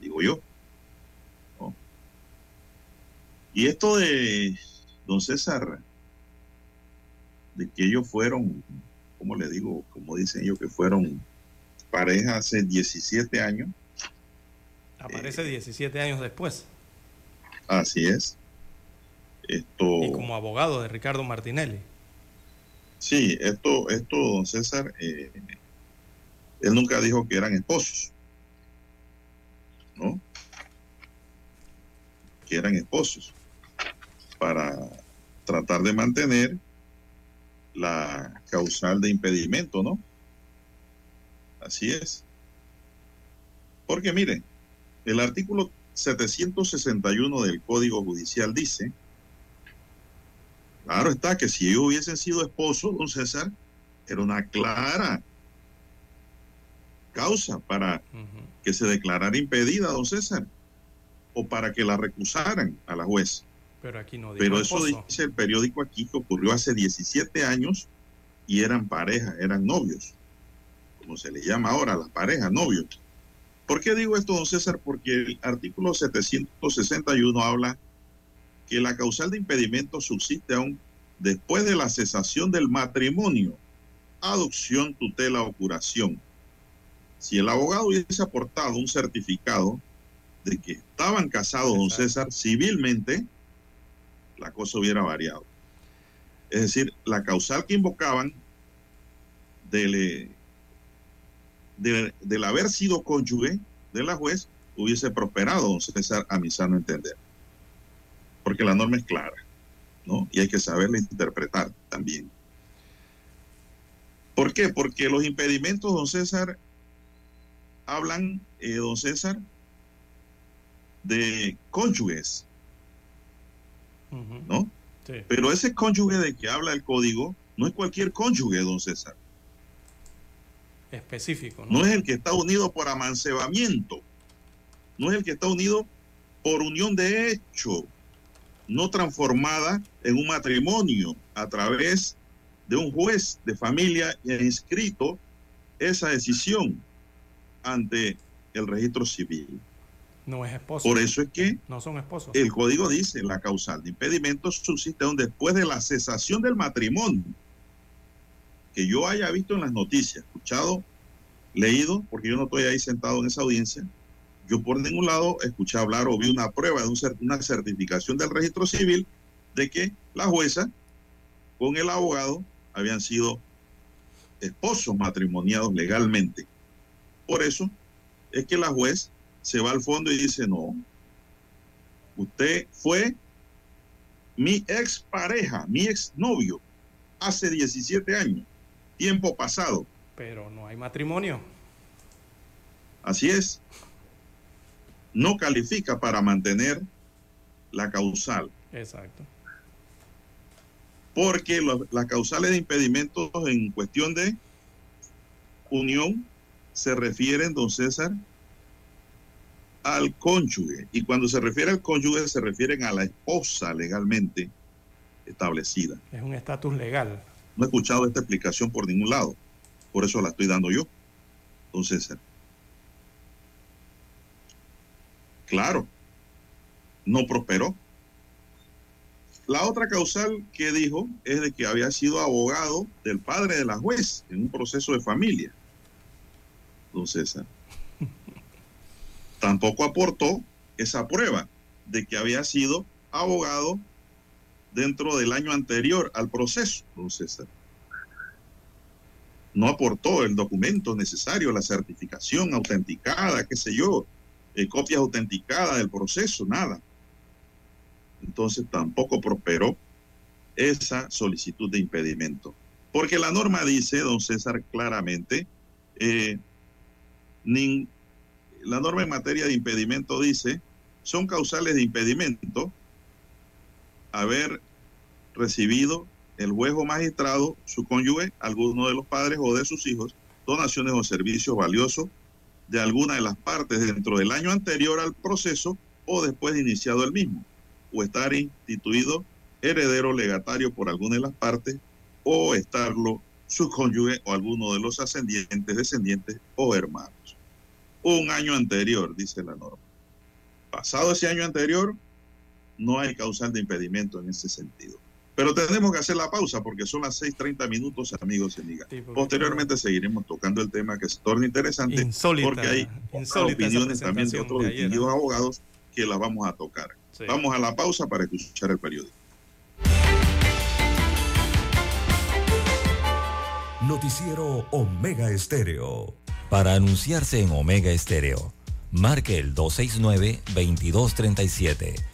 digo yo. Y esto de don César, de que ellos fueron, ¿cómo le digo? Como dicen ellos, que fueron pareja hace 17 años. Aparece 17 años después. Así es. Esto, y como abogado de Ricardo Martinelli. Sí, esto, esto, don César, eh, él nunca dijo que eran esposos, ¿no? Que eran esposos para tratar de mantener la causal de impedimento, ¿no? Así es. Porque miren, el artículo 761 del Código Judicial dice, claro está que si ellos hubiesen sido esposos, don César, era una clara causa para que se declarara impedida, don César, o para que la recusaran a la juez. Pero aquí no Pero eso dice el periódico aquí que ocurrió hace 17 años y eran pareja, eran novios, como se le llama ahora, la pareja, novios. ¿Por qué digo esto, don César? Porque el artículo 761 habla que la causal de impedimento subsiste aún después de la cesación del matrimonio, adopción, tutela o curación. Si el abogado hubiese aportado un certificado de que estaban casados, don César, civilmente, la cosa hubiera variado. Es decir, la causal que invocaban del, del, haber sido cónyuge de la juez hubiese prosperado, don César, a mi sano entender. Porque la norma es clara, ¿no? Y hay que saberla interpretar también. ¿Por qué? Porque los impedimentos, don César, hablan, eh, don César, de cónyuges, ¿no? Pero ese cónyuge de que habla el código no es cualquier cónyuge, don César. Específico. ¿no? no es el que está unido por amancebamiento, no es el que está unido por unión de hecho, no transformada en un matrimonio a través de un juez de familia y ha inscrito esa decisión ante el registro civil. No es esposo. Por eso es que no son esposos. El código dice la causal de impedimento subsiste aún después de la cesación del matrimonio. Que yo haya visto en las noticias, escuchado, leído, porque yo no estoy ahí sentado en esa audiencia. Yo por ningún lado escuché hablar o vi una prueba de una certificación del registro civil de que la jueza con el abogado habían sido esposos matrimoniados legalmente. Por eso es que la juez se va al fondo y dice, no, usted fue mi ex pareja, mi ex novio, hace 17 años, tiempo pasado. Pero no hay matrimonio. Así es. No califica para mantener la causal. Exacto. Porque las causales de impedimentos en cuestión de unión se refieren, don César, al cónyuge. Y cuando se refiere al cónyuge se refieren a la esposa legalmente establecida. Es un estatus legal. No he escuchado esta explicación por ningún lado. Por eso la estoy dando yo. Entonces, claro, no prosperó. La otra causal que dijo es de que había sido abogado del padre de la juez en un proceso de familia. Don César. Tampoco aportó esa prueba de que había sido abogado dentro del año anterior al proceso, don César. No aportó el documento necesario, la certificación autenticada, qué sé yo, eh, copias autenticadas del proceso, nada. Entonces tampoco prosperó esa solicitud de impedimento. Porque la norma dice, don César, claramente, eh, la norma en materia de impedimento dice, son causales de impedimento haber recibido el juez o magistrado, su cónyuge, alguno de los padres o de sus hijos, donaciones o servicios valiosos de alguna de las partes dentro del año anterior al proceso o después de iniciado el mismo, o estar instituido heredero legatario por alguna de las partes o estarlo su cónyuge o alguno de los ascendientes, descendientes o hermanos. Un año anterior, dice la norma. Pasado ese año anterior, no hay causal de impedimento en ese sentido. Pero tenemos que hacer la pausa porque son las 6:30 minutos, amigos y amigas. Posteriormente seguiremos tocando el tema que se torna interesante porque hay opiniones también de otros distinguidos abogados que las vamos a tocar. Vamos a la pausa para escuchar el periódico. Noticiero Omega Estéreo. Para anunciarse en Omega Estéreo, marque el 269-2237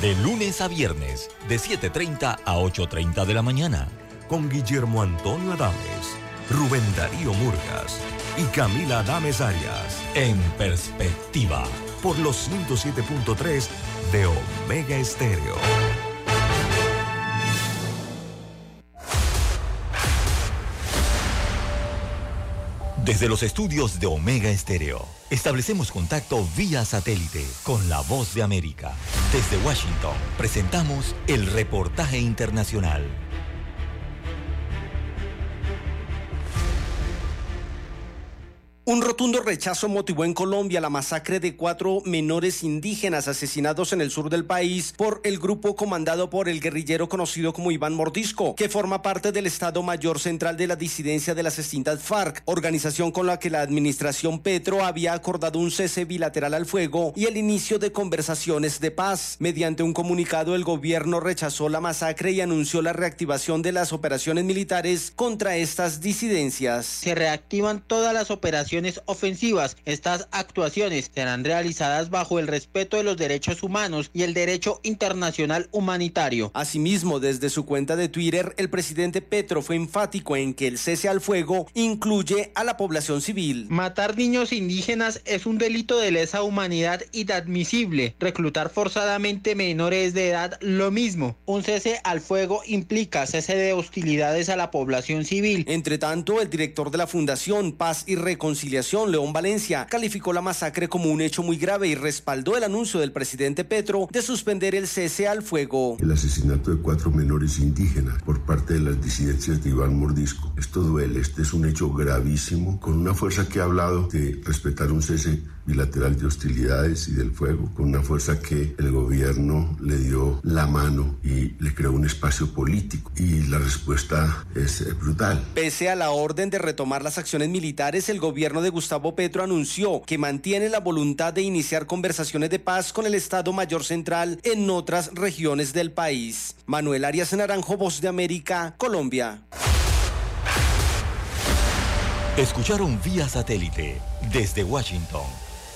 de lunes a viernes, de 7.30 a 8.30 de la mañana. Con Guillermo Antonio Adames, Rubén Darío Murgas y Camila Adames Arias. En perspectiva, por los 107.3 de Omega Estéreo. Desde los estudios de Omega Estéreo, establecemos contacto vía satélite con la voz de América. Desde Washington, presentamos el reportaje internacional. Un rotundo rechazo motivó en Colombia la masacre de cuatro menores indígenas asesinados en el sur del país por el grupo comandado por el guerrillero conocido como Iván Mordisco, que forma parte del Estado Mayor Central de la disidencia de las extintas FARC, organización con la que la administración Petro había acordado un cese bilateral al fuego y el inicio de conversaciones de paz. Mediante un comunicado, el gobierno rechazó la masacre y anunció la reactivación de las operaciones militares contra estas disidencias. Se reactivan todas las operaciones ofensivas. Estas actuaciones serán realizadas bajo el respeto de los derechos humanos y el derecho internacional humanitario. Asimismo, desde su cuenta de Twitter, el presidente Petro fue enfático en que el cese al fuego incluye a la población civil. Matar niños indígenas es un delito de lesa humanidad inadmisible. Reclutar forzadamente menores de edad, lo mismo. Un cese al fuego implica cese de hostilidades a la población civil. Entre tanto, el director de la Fundación Paz y Reconciliación León Valencia, calificó la masacre como un hecho muy grave y respaldó el anuncio del presidente Petro de suspender el cese al fuego. El asesinato de cuatro menores indígenas por parte de las disidencias de Iván Mordisco. Esto duele, este es un hecho gravísimo, con una fuerza que ha hablado de respetar un cese bilateral de hostilidades y del fuego, con una fuerza que el gobierno le dio la mano y le creó un espacio político. Y la respuesta es eh, brutal. Pese a la orden de retomar las acciones militares, el gobierno de Gustavo Petro anunció que mantiene la voluntad de iniciar conversaciones de paz con el Estado Mayor Central en otras regiones del país. Manuel Arias Naranjo, Voz de América, Colombia. Escucharon vía satélite desde Washington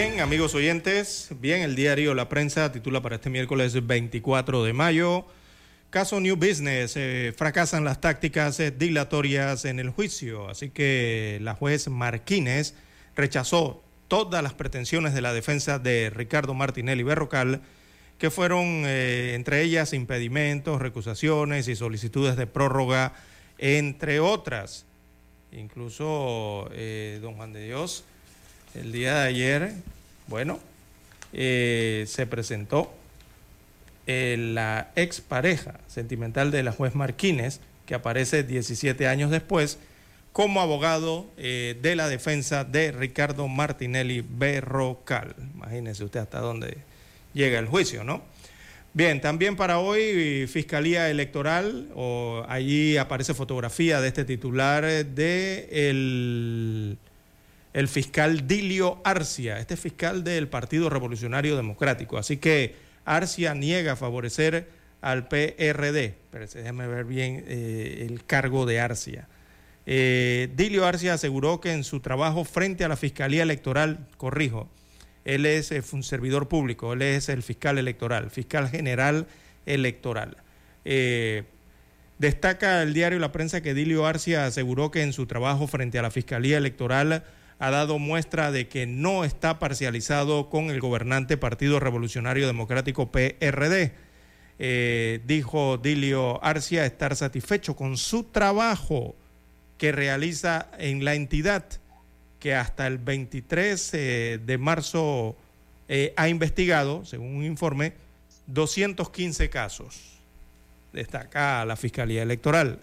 Bien, amigos oyentes, bien, el diario La Prensa titula para este miércoles 24 de mayo, caso New Business, eh, fracasan las tácticas eh, dilatorias en el juicio, así que la juez Marquínez rechazó todas las pretensiones de la defensa de Ricardo Martinelli Berrocal, que fueron eh, entre ellas impedimentos, recusaciones y solicitudes de prórroga, entre otras. Incluso don Juan de Dios el día de ayer, bueno, eh, se presentó eh, la expareja sentimental de la juez Marquínez, que aparece 17 años después, como abogado eh, de la defensa de Ricardo Martinelli Berrocal. Imagínense usted hasta dónde llega el juicio, ¿no? Bien, también para hoy, Fiscalía Electoral, allí aparece fotografía de este titular de el el fiscal Dilio Arcia, este fiscal del Partido Revolucionario Democrático. Así que Arcia niega favorecer al PRD. Pero déjeme ver bien eh, el cargo de Arcia. Eh, Dilio Arcia aseguró que en su trabajo frente a la Fiscalía Electoral, corrijo, él es eh, un servidor público, él es el fiscal electoral, fiscal general electoral. destaca el diario La Prensa que Dilio Arcia aseguró que en su trabajo frente a la Fiscalía Electoral ha dado muestra de que no está parcializado con el gobernante Partido Revolucionario Democrático PRD. Eh, dijo Dilio Arcia estar satisfecho con su trabajo que realiza en la entidad que hasta el 23 eh, de marzo eh, ha investigado, según un informe, 215 casos. Destaca la Fiscalía Electoral.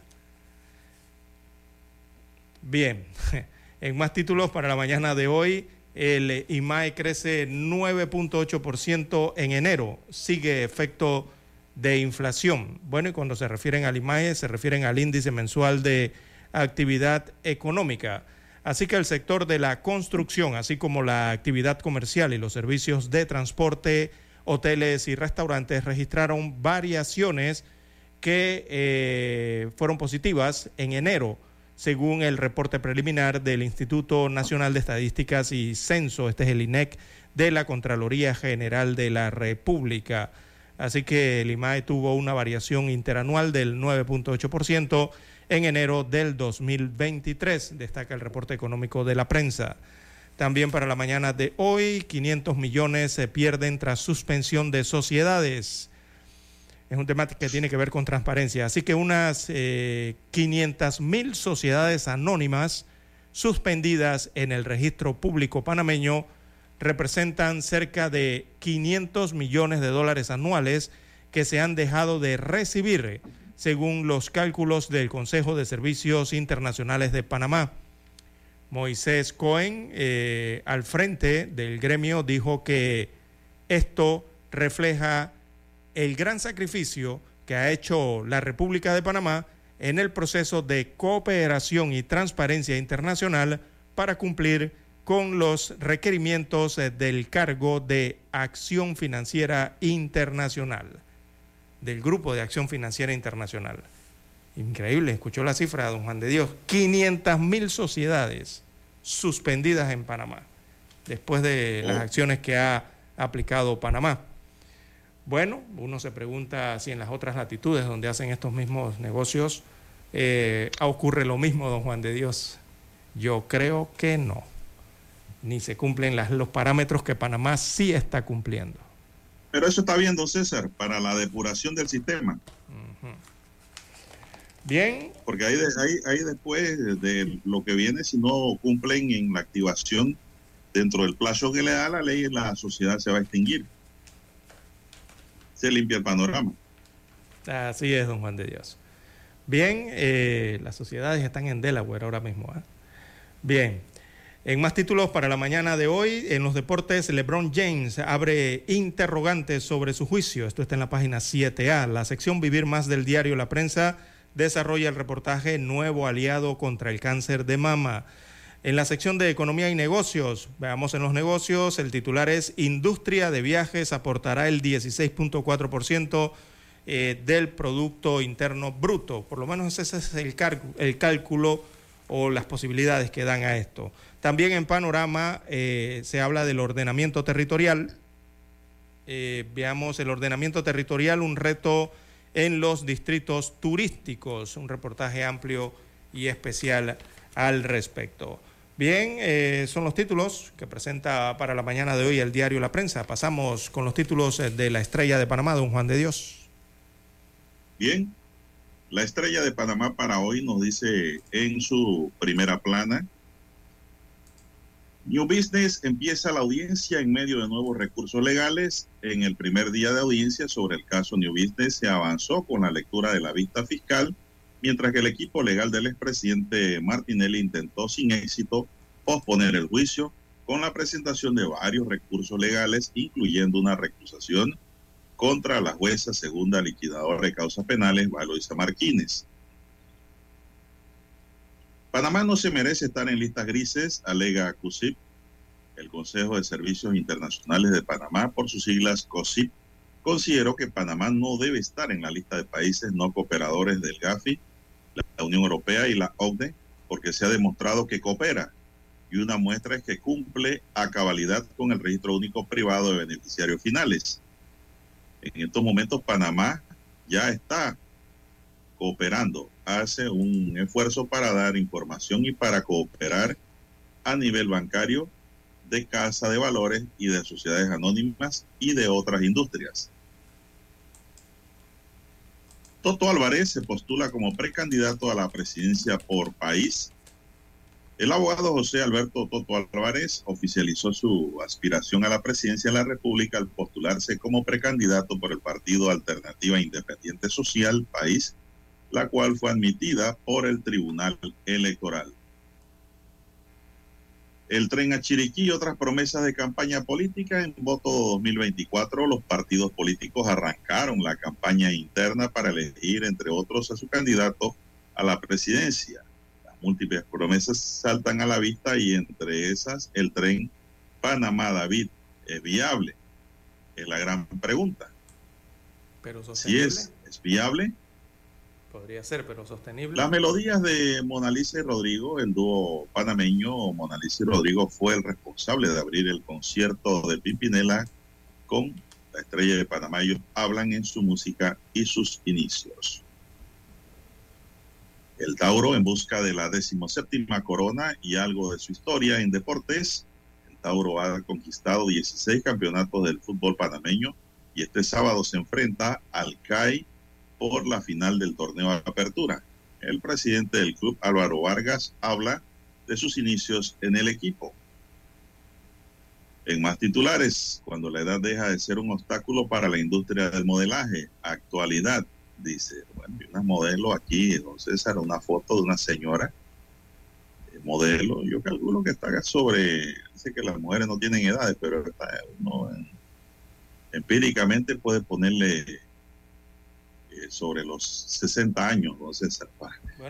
Bien. En más títulos para la mañana de hoy, el IMAE crece 9.8% en enero, sigue efecto de inflación. Bueno, y cuando se refieren al IMAE, se refieren al índice mensual de actividad económica. Así que el sector de la construcción, así como la actividad comercial y los servicios de transporte, hoteles y restaurantes registraron variaciones que eh, fueron positivas en enero según el reporte preliminar del Instituto Nacional de Estadísticas y Censo, este es el INEC, de la Contraloría General de la República. Así que el IMAE tuvo una variación interanual del 9.8% en enero del 2023, destaca el reporte económico de la prensa. También para la mañana de hoy, 500 millones se pierden tras suspensión de sociedades es un tema que tiene que ver con transparencia. Así que unas eh, 500 mil sociedades anónimas suspendidas en el registro público panameño representan cerca de 500 millones de dólares anuales que se han dejado de recibir, según los cálculos del Consejo de Servicios Internacionales de Panamá. Moisés Cohen, eh, al frente del gremio, dijo que esto refleja el gran sacrificio que ha hecho la República de Panamá en el proceso de cooperación y transparencia internacional para cumplir con los requerimientos eh, del cargo de acción financiera internacional, del Grupo de Acción Financiera Internacional. Increíble, escuchó la cifra, don Juan de Dios, 500 mil sociedades suspendidas en Panamá, después de las oh. acciones que ha aplicado Panamá. Bueno, uno se pregunta si en las otras latitudes donde hacen estos mismos negocios eh, ocurre lo mismo, don Juan de Dios. Yo creo que no. Ni se cumplen los parámetros que Panamá sí está cumpliendo. Pero eso está bien, don César, para la depuración del sistema. Bien. Porque ahí, ahí, después de lo que viene, si no cumplen en la activación dentro del plazo que le da la ley, la sociedad se va a extinguir. Se limpia el panorama. Así es, don Juan de Dios. Bien, eh, las sociedades están en Delaware ahora mismo. ¿eh? Bien, en más títulos para la mañana de hoy, en los deportes, LeBron James abre interrogantes sobre su juicio. Esto está en la página 7A. La sección Vivir Más del diario La Prensa desarrolla el reportaje Nuevo aliado contra el cáncer de mama. En la sección de Economía y Negocios, veamos en los negocios, el titular es Industria de viajes aportará el 16.4% eh, del Producto Interno Bruto. Por lo menos ese es el, cálculo o las posibilidades que dan a esto. También en Panorama eh, se habla del ordenamiento territorial. Eh, veamos el ordenamiento territorial, un reto en los distritos turísticos, un reportaje amplio y especial al respecto. Bien, son los títulos que presenta para la mañana de hoy el diario La Prensa. Pasamos con los títulos de la estrella de Panamá, don Juan de Dios. Bien, la estrella de Panamá para hoy nos dice en su primera plana, New Business empieza la audiencia en medio de nuevos recursos legales. En el primer día de audiencia sobre el caso New Business se avanzó con la lectura de la vista fiscal, mientras que el equipo legal del expresidente Martinelli intentó sin éxito posponer el juicio con la presentación de varios recursos legales, incluyendo una recusación contra la jueza segunda liquidadora de causas penales, Valoisa Martínez. Panamá no se merece estar en listas grises, alega CUSIP, el Consejo de Servicios Internacionales de Panamá, por sus siglas COSIP, consideró que Panamá no debe estar en la lista de países no cooperadores del GAFI, la Unión Europea y la OCDE, porque se ha demostrado que coopera. Y una muestra es que cumple a cabalidad con el registro único privado de beneficiarios finales. En estos momentos Panamá ya está cooperando, hace un esfuerzo para dar información y para cooperar a nivel bancario de casa de valores y de sociedades anónimas y de otras industrias. Toto Álvarez se postula como precandidato a la presidencia por país el abogado José Alberto Toto Álvarez oficializó su aspiración a la presidencia de la República al postularse como precandidato por el Partido Alternativa Independiente Social País, la cual fue admitida por el Tribunal Electoral. El tren a Chiriquí y otras promesas de campaña política en voto 2024, los partidos políticos arrancaron la campaña interna para elegir, entre otros, a su candidato a la presidencia múltiples promesas saltan a la vista y entre esas el tren Panamá-David es viable. Es la gran pregunta. Pero Si es, es viable. Podría ser, pero sostenible. Las melodías de Monalisa y Rodrigo, el dúo panameño Monalisa y Rodrigo fue el responsable de abrir el concierto de Pimpinela con la estrella de Panamá. Ellos hablan en su música y sus inicios. El Tauro en busca de la decimoséptima corona y algo de su historia en deportes. El Tauro ha conquistado 16 campeonatos del fútbol panameño y este sábado se enfrenta al CAI por la final del torneo de apertura. El presidente del club, Álvaro Vargas, habla de sus inicios en el equipo. En más titulares, cuando la edad deja de ser un obstáculo para la industria del modelaje, actualidad, dice, bueno, una modelo aquí, entonces era una foto de una señora, eh, modelo, yo calculo que está sobre, dice que las mujeres no tienen edades, pero está, uno empíricamente puede ponerle sobre los 60 años, don César,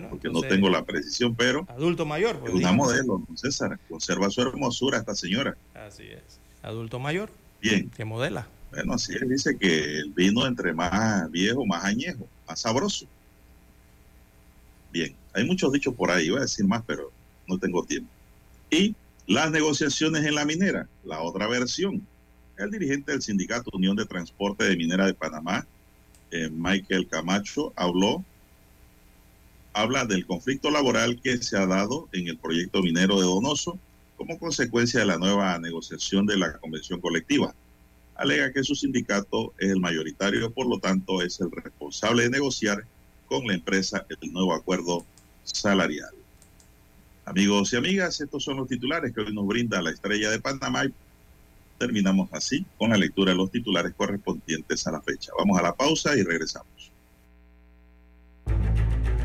porque no tengo la precisión, pero... Adulto mayor. Pues, una modelo, don César, conserva su hermosura esta señora. Así es. Adulto mayor. Bien. Que modela. Bueno, así él dice que el vino entre más viejo, más añejo, más sabroso. Bien, hay muchos dichos por ahí, voy a decir más, pero no tengo tiempo. Y las negociaciones en la minera, la otra versión. El dirigente del Sindicato Unión de Transporte de Minera de Panamá, eh, Michael Camacho, habló, habla del conflicto laboral que se ha dado en el proyecto minero de Donoso como consecuencia de la nueva negociación de la convención colectiva alega que su sindicato es el mayoritario, por lo tanto es el responsable de negociar con la empresa el nuevo acuerdo salarial. Amigos y amigas, estos son los titulares que hoy nos brinda la estrella de Panamá. Terminamos así con la lectura de los titulares correspondientes a la fecha. Vamos a la pausa y regresamos.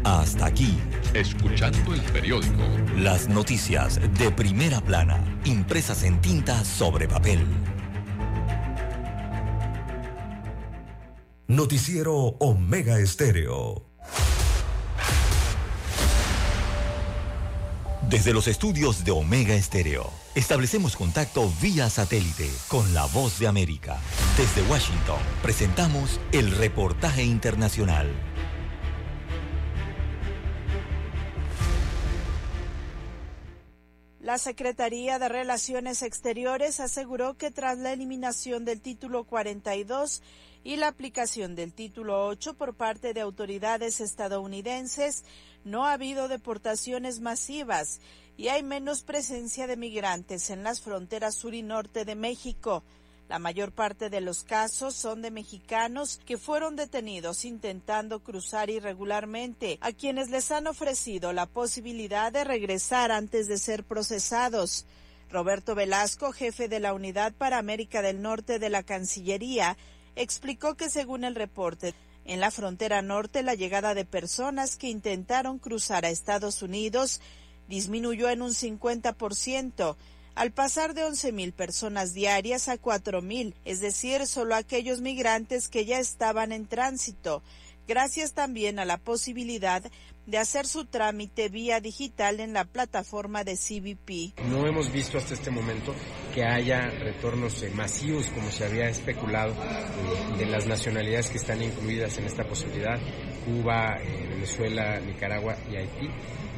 Hasta aquí, escuchando el periódico. Las noticias de primera plana, impresas en tinta sobre papel. Noticiero Omega Estéreo. Desde los estudios de Omega Estéreo, establecemos contacto vía satélite con la voz de América. Desde Washington, presentamos el reportaje internacional. La Secretaría de Relaciones Exteriores aseguró que tras la eliminación del título 42 y la aplicación del título 8 por parte de autoridades estadounidenses, no ha habido deportaciones masivas y hay menos presencia de migrantes en las fronteras sur y norte de México. La mayor parte de los casos son de mexicanos que fueron detenidos intentando cruzar irregularmente, a quienes les han ofrecido la posibilidad de regresar antes de ser procesados. Roberto Velasco, jefe de la Unidad para América del Norte de la Cancillería, explicó que según el reporte, en la frontera norte la llegada de personas que intentaron cruzar a Estados Unidos disminuyó en un 50%, al pasar de 11.000 personas diarias a 4.000, es decir, solo aquellos migrantes que ya estaban en tránsito, gracias también a la posibilidad de hacer su trámite vía digital en la plataforma de CBP. No hemos visto hasta este momento que haya retornos eh, masivos como se había especulado eh, de las nacionalidades que están incluidas en esta posibilidad, Cuba, eh, Venezuela, Nicaragua y Haití.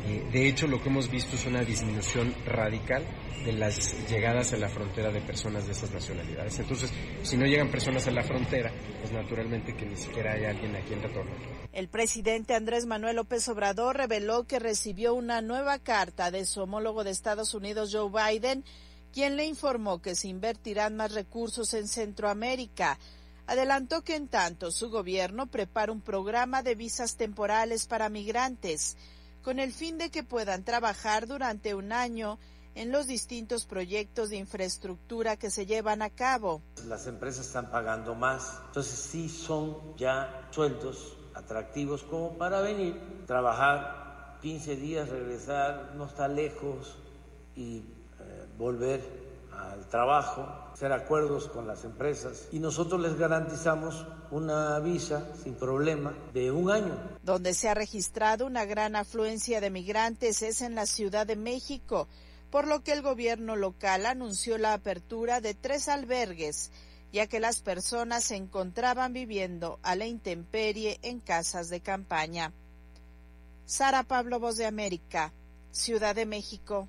De hecho, lo que hemos visto es una disminución radical de las llegadas a la frontera de personas de esas nacionalidades. Entonces, si no llegan personas a la frontera, pues naturalmente que ni siquiera hay alguien a quien retornar. El presidente Andrés Manuel López Obrador reveló que recibió una nueva carta de su homólogo de Estados Unidos, Joe Biden, quien le informó que se invertirán más recursos en Centroamérica. Adelantó que en tanto su gobierno prepara un programa de visas temporales para migrantes, con el fin de que puedan trabajar durante un año en los distintos proyectos de infraestructura que se llevan a cabo. Las empresas están pagando más, entonces sí son ya sueldos atractivos como para venir, trabajar 15 días, regresar, no está lejos y eh, volver al trabajo, hacer acuerdos con las empresas y nosotros les garantizamos una visa sin problema de un año. Donde se ha registrado una gran afluencia de migrantes es en la Ciudad de México por lo que el gobierno local anunció la apertura de tres albergues, ya que las personas se encontraban viviendo a la intemperie en casas de campaña. Sara Pablo, Voz de América, Ciudad de México.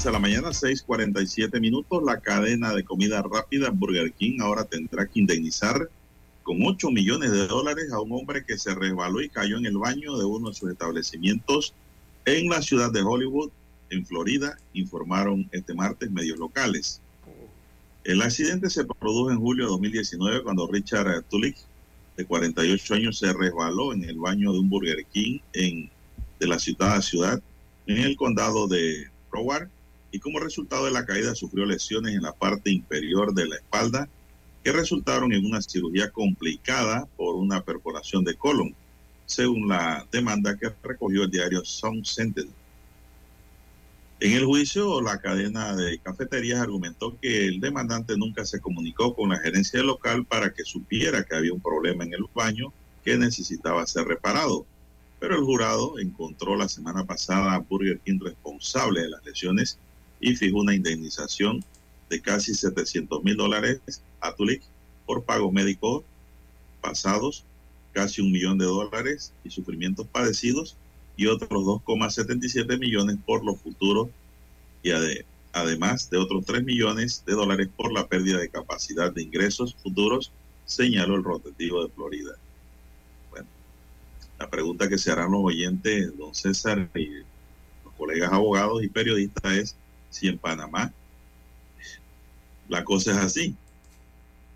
Avanza la mañana, 6:47 minutos. La cadena de comida rápida Burger King ahora tendrá que indemnizar con 8 millones de dólares a un hombre que se resbaló y cayó en el baño de uno de sus establecimientos en la ciudad de Hollywood, en Florida, informaron este martes medios locales. El accidente se produjo en julio de 2019 cuando Richard Tulik, de 48 años, se resbaló en el baño de un Burger King en, de la ciudad ciudad en el condado de Broward y como resultado de la caída sufrió lesiones en la parte inferior de la espalda que resultaron en una cirugía complicada por una perforación de colon, según la demanda que recogió el diario Sound Sentinel. En el juicio, la cadena de cafeterías argumentó que el demandante nunca se comunicó con la gerencia local para que supiera que había un problema en el baño que necesitaba ser reparado. Pero el jurado encontró la semana pasada a Burger King responsable de las lesiones y fijó una indemnización de casi 700 mil dólares a Tulik por pago médico pasados, casi un millón de dólares y sufrimientos padecidos y otros 2,77 millones por los futuros y además de otros 3 millones de dólares por la pérdida de capacidad de ingresos futuros, señaló el rotativo de Florida. Bueno, la pregunta que se harán los oyentes, don César y los colegas abogados y periodistas es si en Panamá la cosa es así.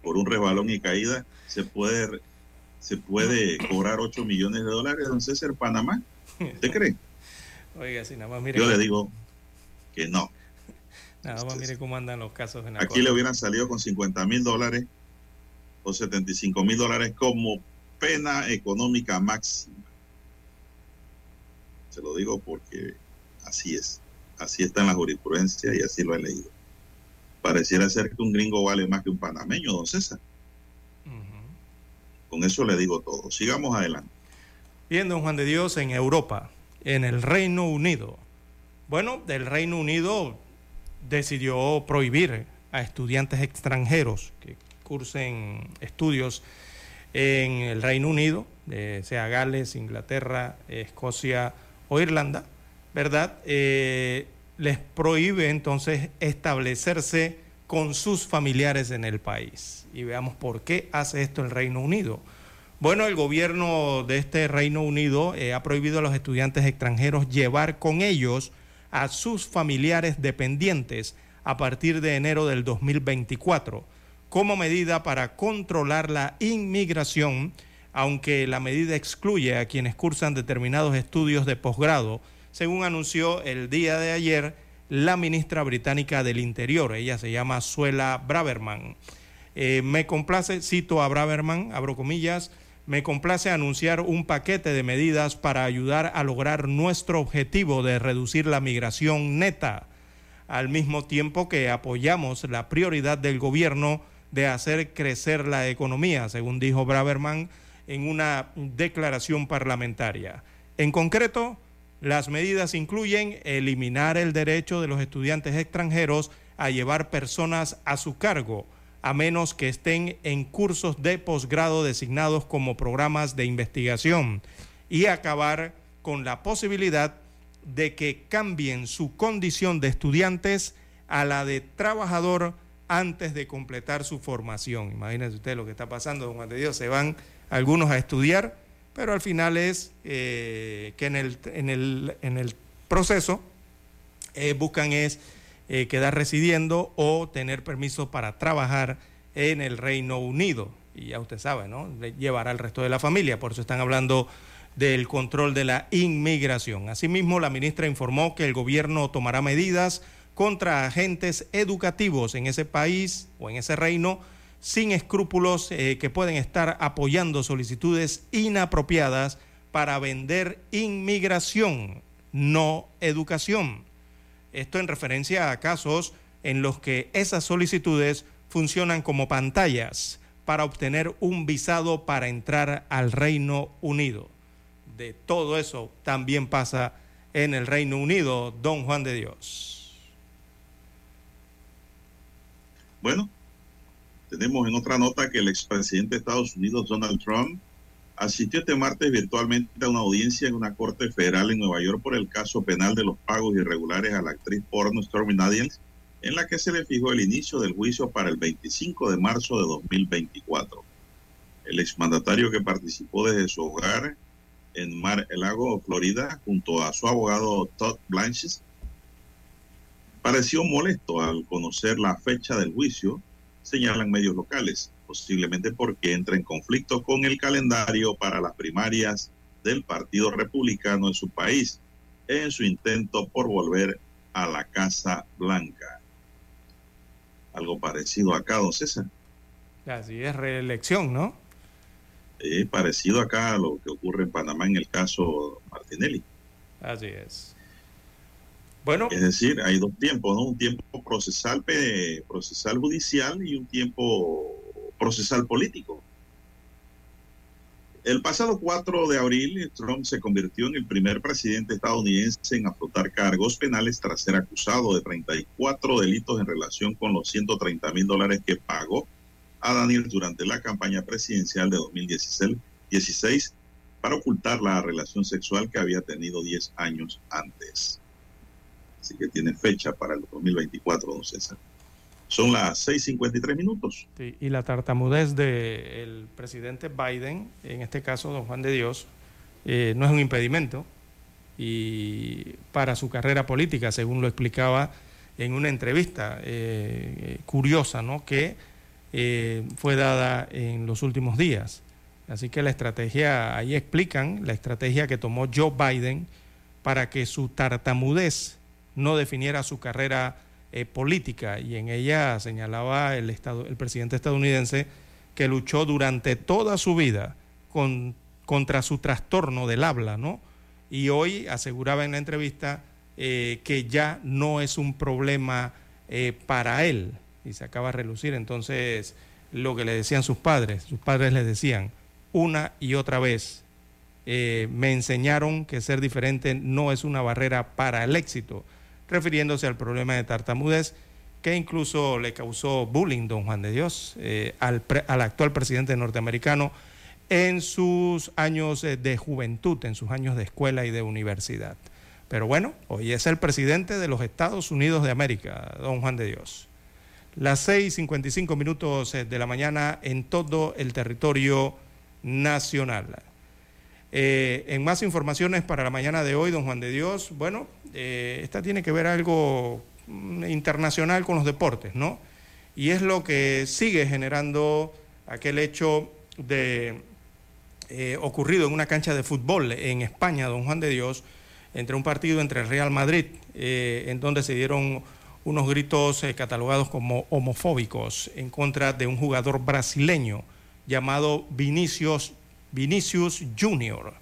Por un resbalón y caída se puede se puede cobrar 8 millones de dólares, don César, Panamá. ¿Usted cree? Oiga, si nada más mire. Yo le digo que no. Nada más mire cómo andan los casos en Aquí le hubieran salido con 50 mil dólares o 75 mil dólares como pena económica máxima. Se lo digo porque así es. Así está en la jurisprudencia y así lo he leído. Pareciera ser que un gringo vale más que un panameño, don César. Con eso le digo todo. Sigamos adelante. Bien, don Juan de Dios, en Europa, en el Reino Unido. Bueno, el Reino Unido decidió prohibir a estudiantes extranjeros que cursen estudios en el Reino Unido, sea Gales, Inglaterra, Escocia o Irlanda, ¿verdad? Eh, les prohíbe entonces establecerse con sus familiares en el país. Y veamos por qué hace esto el Reino Unido. Bueno, el gobierno de este Reino Unido eh, ha prohibido a los estudiantes extranjeros llevar con ellos a sus familiares dependientes a partir de enero del 2024, como medida para controlar la inmigración, aunque la medida excluye a quienes cursan determinados estudios de posgrado, según anunció el día de ayer la ministra británica del Interior. Ella se llama Suela Braverman. Eh, me complace, cito a Braverman, abro comillas, me complace anunciar un paquete de medidas para ayudar a lograr nuestro objetivo de reducir la migración neta, al mismo tiempo que apoyamos la prioridad del gobierno de hacer crecer la economía, según dijo Braverman en una declaración parlamentaria. En concreto, las medidas incluyen eliminar el derecho de los estudiantes extranjeros a llevar personas a su cargo, a menos que estén en cursos de posgrado designados como programas de investigación, y acabar con la posibilidad de que cambien su condición de estudiantes a la de trabajador antes de completar su formación. Imagínense usted lo que está pasando, don Juan de Dios, se van algunos a estudiar pero al final es eh, que en el, en el, en el proceso eh, buscan es eh, quedar residiendo o tener permiso para trabajar en el Reino Unido. Y ya usted sabe, ¿no? Llevará al resto de la familia, por eso están hablando del control de la inmigración. Asimismo, la ministra informó que el gobierno tomará medidas contra agentes educativos en ese país o en ese reino sin escrúpulos eh, que pueden estar apoyando solicitudes inapropiadas para vender inmigración, no educación. Esto en referencia a casos en los que esas solicitudes funcionan como pantallas para obtener un visado para entrar al Reino Unido. De todo eso también pasa en el Reino Unido, don Juan de Dios. Bueno, tenemos en otra nota que el expresidente de Estados Unidos, Donald Trump, asistió este martes virtualmente a una audiencia en una corte federal en Nueva York por el caso penal de los pagos irregulares a la actriz porno Stormy Daniels, en la que se le fijó el inicio del juicio para el 25 de marzo de 2024. El exmandatario que participó desde su hogar en Mar el Lago, Florida, junto a su abogado Todd Blanches, pareció molesto al conocer la fecha del juicio señalan medios locales, posiblemente porque entra en conflicto con el calendario para las primarias del Partido Republicano en su país, en su intento por volver a la Casa Blanca. Algo parecido acá, don César. Así es, reelección, ¿no? Eh, parecido acá a lo que ocurre en Panamá en el caso Martinelli. Así es. Es decir, hay dos tiempos, ¿no? Un tiempo procesal, procesal judicial y un tiempo procesal político. El pasado 4 de abril, Trump se convirtió en el primer presidente estadounidense en afrontar cargos penales tras ser acusado de 34 delitos en relación con los 130 mil dólares que pagó a Daniel durante la campaña presidencial de 2016 para ocultar la relación sexual que había tenido 10 años antes. Así que tiene fecha para el 2024, don César. Son las 6.53 minutos. Y la tartamudez del presidente Biden, en este caso don Juan de Dios, eh, no es un impedimento y para su carrera política, según lo explicaba en una entrevista eh, curiosa, ¿no? Que eh, fue dada en los últimos días. Así que la estrategia, ahí explican la estrategia que tomó Joe Biden para que su tartamudez no definiera su carrera eh, política y en ella señalaba el, estado, el presidente estadounidense que luchó durante toda su vida con, contra su trastorno del habla, ¿no? Y hoy aseguraba en la entrevista eh, que ya no es un problema eh, para él y se acaba de relucir entonces lo que le decían sus padres. Sus padres le decían una y otra vez, me enseñaron que ser diferente no es una barrera para el éxito refiriéndose al problema de tartamudez que incluso le causó bullying, don Juan de Dios, eh, al, actual presidente norteamericano en sus años eh, de juventud, en sus años de escuela y de universidad. Pero bueno, hoy es el presidente de los Estados Unidos de América, don Juan de Dios. Las 6.55 minutos eh, de la mañana en todo el territorio nacional. en más informaciones para la mañana de hoy, don Juan de Dios, bueno, eh, esta tiene que ver algo mm, internacional con los deportes, ¿no? Y es lo que sigue generando aquel hecho de eh, ocurrido en una cancha de fútbol en España, don Juan de Dios, entre un partido entre el Real Madrid, eh, en donde se dieron unos gritos catalogados como homofóbicos en contra de un jugador brasileño llamado Vinicius, Vinicius Junior,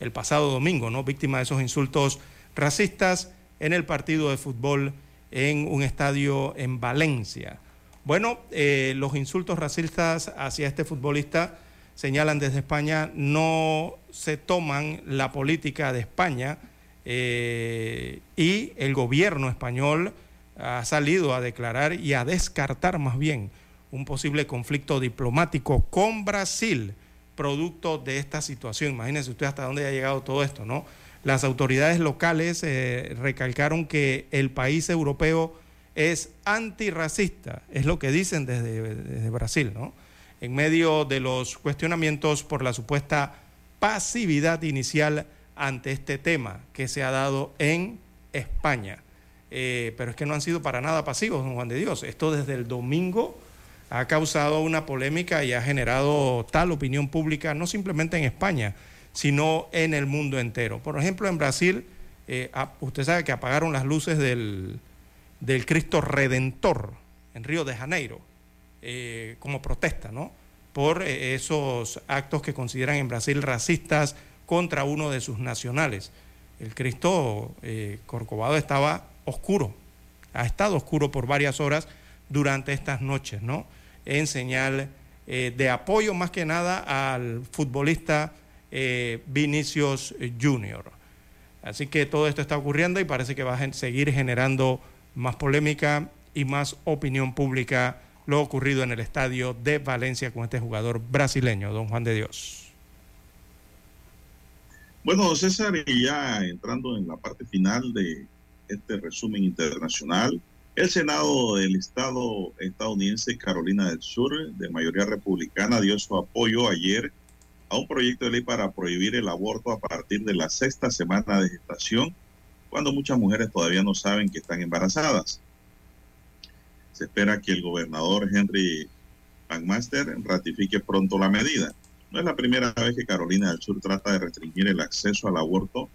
el pasado domingo, ¿no? Víctima de esos insultos racistas en el partido de fútbol en un estadio en Valencia. Bueno, eh, los insultos racistas hacia este futbolista señalan desde España no se toman la política de España eh, y el gobierno español ha salido a declarar y a descartar más bien un posible conflicto diplomático con Brasil producto de esta situación. Imagínense usted hasta dónde ha llegado todo esto, ¿no? Las autoridades locales eh, recalcaron que el país europeo es antirracista, es lo que dicen desde, Brasil, ¿no? En medio de los cuestionamientos por la supuesta pasividad inicial ante este tema que se ha dado en España. Eh, pero es que no han sido para nada pasivos, don Juan de Dios. Esto desde el domingo ha causado una polémica y ha generado tal opinión pública, no simplemente en España, sino en el mundo entero. Por ejemplo, en Brasil, eh, usted sabe que apagaron las luces del, Cristo Redentor en Río de Janeiro, eh, como protesta, ¿no? Por eh, esos actos que consideran en Brasil racistas contra uno de sus nacionales. El Cristo Corcovado estaba oscuro, ha estado oscuro por varias horas durante estas noches, ¿no? En señal de apoyo más que nada al futbolista eh, Vinicius Junior. Así que todo esto está ocurriendo y parece que va a seguir generando más polémica y más opinión pública lo ocurrido en el estadio de Valencia con este jugador brasileño, don Juan de Dios. Bueno, César, y ya entrando en la parte final de este resumen internacional, el Senado del Estado estadounidense Carolina del Sur, de mayoría republicana, dio su apoyo ayer a un proyecto de ley para prohibir el aborto a partir de la sexta semana de gestación, cuando muchas mujeres todavía no saben que están embarazadas. Se espera que el gobernador Henry McMaster ratifique pronto la medida. No es la primera vez que Carolina del Sur trata de restringir el acceso al aborto.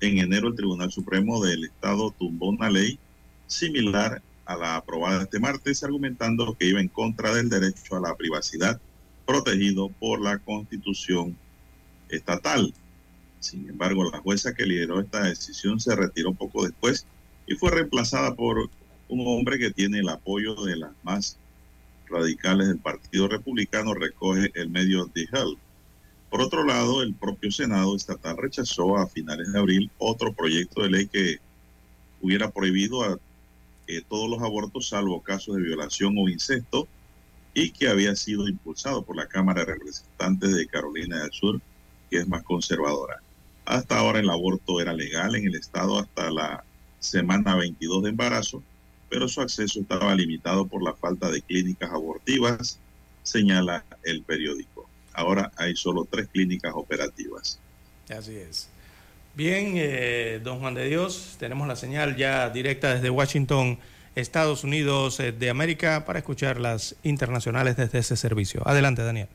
En enero el Tribunal Supremo del Estado tumbó una ley similar a la aprobada este martes, argumentando que iba en contra del derecho a la privacidad protegido por la constitución estatal. Sin embargo, la jueza que lideró esta decisión se retiró poco después y fue reemplazada por un hombre que tiene el apoyo de las más radicales del Partido Republicano, recoge el medio The Hill. Por otro lado, el propio Senado estatal rechazó a finales de abril otro proyecto de ley que hubiera prohibido a, eh, todos los abortos, salvo casos de violación o incesto, y que había sido impulsado por la Cámara de Representantes de Carolina del Sur, que es más conservadora. Hasta ahora el aborto era legal en el estado hasta la semana 22 de embarazo, pero su acceso estaba limitado por la falta de clínicas abortivas, señala el periódico. Ahora hay solo tres clínicas operativas. Así es. Bien, eh, don Juan de Dios, tenemos la señal ya directa desde Washington, Estados Unidos eh, de América, para escuchar las internacionales desde ese servicio. Adelante, Daniel.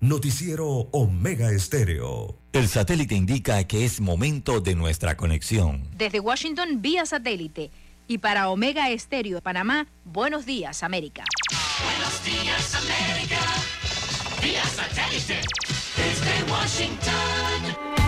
Noticiero Omega Estéreo. El satélite indica que es momento de nuestra conexión. Desde Washington, vía satélite. Y para Omega Estéreo de Panamá, buenos días, América. Buenos días, América. Vía satélite. Desde Washington.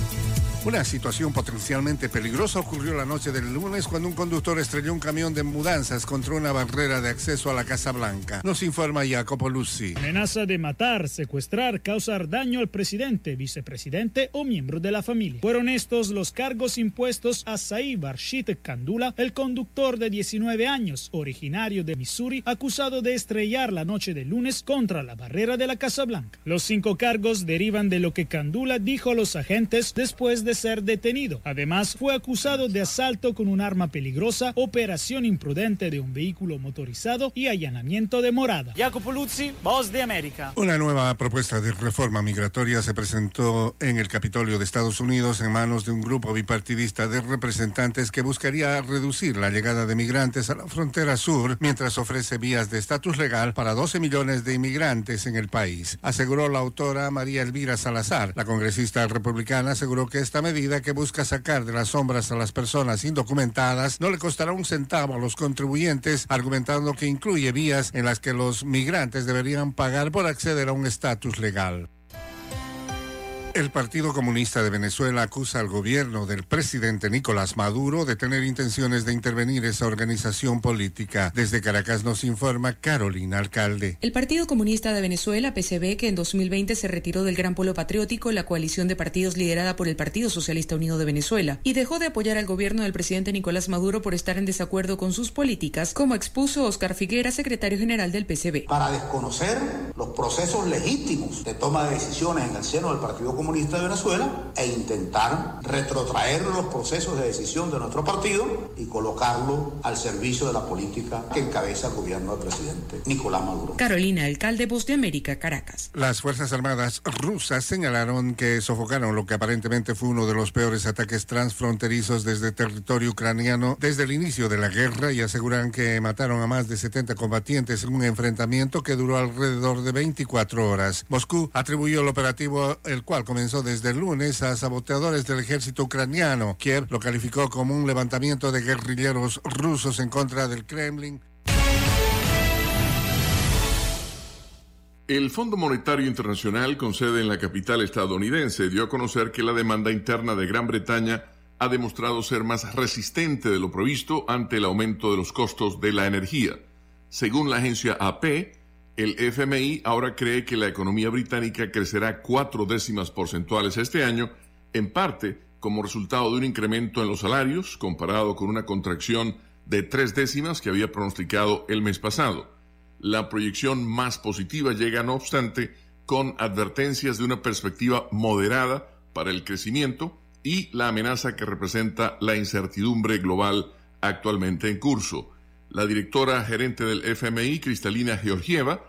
Una situación potencialmente peligrosa ocurrió la noche del lunes cuando un conductor estrelló un camión de mudanzas contra una barrera de acceso a la Casa Blanca. Nos informa Jacopo Luzzi. Amenaza de matar, secuestrar, causar daño al presidente, vicepresidente o miembro de la familia. Fueron estos los cargos impuestos a Saib Arshit Kandula, el conductor de 19 años, originario de Missouri, acusado de estrellar la noche del lunes contra la barrera de la Casa Blanca. Los cinco cargos derivan de lo que Kandula dijo a los agentes después de ser detenido. Además, fue acusado de asalto con un arma peligrosa, operación imprudente de un vehículo motorizado y allanamiento de morada. Jacopo Luzzi, Voz de América. Una nueva propuesta de reforma migratoria se presentó en el Capitolio de Estados Unidos en manos de un grupo bipartidista de representantes que buscaría reducir la llegada de migrantes a la frontera sur mientras ofrece vías de estatus legal para 12 millones de inmigrantes en el país. Aseguró la autora María Elvira Salazar. La congresista republicana aseguró que esta medida que busca sacar de las sombras a las personas indocumentadas no le costará un centavo a los contribuyentes, argumentando que incluye vías en las que los migrantes deberían pagar por acceder a un estatus legal. El Partido Comunista de Venezuela acusa al gobierno del presidente Nicolás Maduro de tener intenciones de intervenir esa organización política. Desde Caracas nos informa Carolina Alcalde. El Partido Comunista de Venezuela, PCB, que en 2020 se retiró del Gran Polo Patriótico, la coalición de partidos liderada por el Partido Socialista Unido de Venezuela, y dejó de apoyar al gobierno del presidente Nicolás Maduro por estar en desacuerdo con sus políticas, como expuso Oscar Figuera, secretario general del PCB. Para desconocer los procesos legítimos de toma de decisiones en el seno del Partido Comunista de Venezuela e intentar retrotraer los procesos de decisión de nuestro partido y colocarlo al servicio de la política que encabeza el gobierno del presidente Nicolás Maduro. Carolina, alcalde Voz de América, Caracas. Las Fuerzas Armadas rusas señalaron que sofocaron lo que aparentemente fue uno de los peores ataques transfronterizos desde territorio ucraniano desde el inicio de la guerra y aseguran que mataron a más de 70 combatientes en un enfrentamiento que duró alrededor de 24 horas. Moscú atribuyó el operativo, el cual comenzó desde el lunes a saboteadores del ejército ucraniano. Kiev lo calificó como un levantamiento de guerrilleros rusos en contra del Kremlin. El Fondo Monetario Internacional, con sede en la capital estadounidense, dio a conocer que la demanda interna de Gran Bretaña ha demostrado ser más resistente de lo previsto ante el aumento de los costos de la energía. Según la agencia AP, el FMI ahora cree que la economía británica crecerá cuatro décimas porcentuales este año, en parte como resultado de un incremento en los salarios comparado con una contracción de tres décimas que había pronosticado el mes pasado. La proyección más positiva llega, no obstante, con advertencias de una perspectiva moderada para el crecimiento y la amenaza que representa la incertidumbre global actualmente en curso. La directora gerente del FMI, Cristalina Georgieva,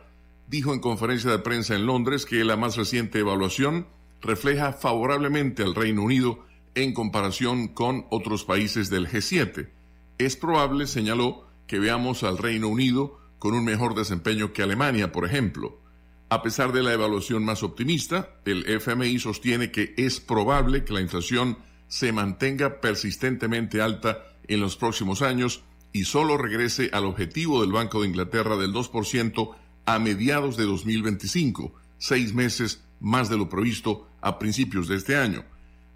dijo en conferencia de prensa en Londres que la más reciente evaluación refleja favorablemente al Reino Unido en comparación con otros países del G7. Es probable, señaló, que veamos al Reino Unido con un mejor desempeño que Alemania, por ejemplo. A pesar de la evaluación más optimista, el FMI sostiene que es probable que la inflación se mantenga persistentemente alta en los próximos años y solo regrese al objetivo del Banco de Inglaterra del 2% a mediados de 2025, seis meses más de lo previsto a principios de este año.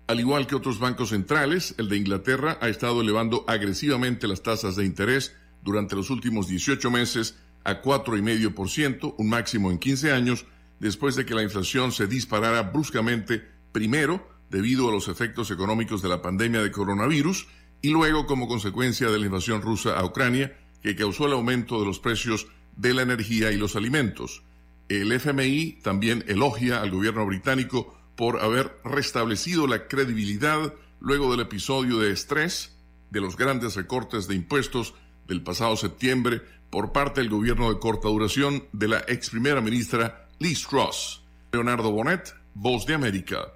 Al igual que otros bancos centrales, el de Inglaterra ha estado elevando agresivamente las tasas de interés durante los últimos 18 meses a 4,5%, un máximo en 15 años, después de que la inflación se disparara bruscamente, primero debido a los efectos económicos de la pandemia de coronavirus y luego como consecuencia de la invasión rusa a Ucrania, que causó el aumento de los precios de la energía y los alimentos. El FMI también elogia al gobierno británico por haber restablecido la credibilidad luego del episodio de estrés de los grandes recortes de impuestos del pasado septiembre por parte del gobierno de corta duración de la ex primera ministra Liz Truss. Leonardo Bonet, Voz de América.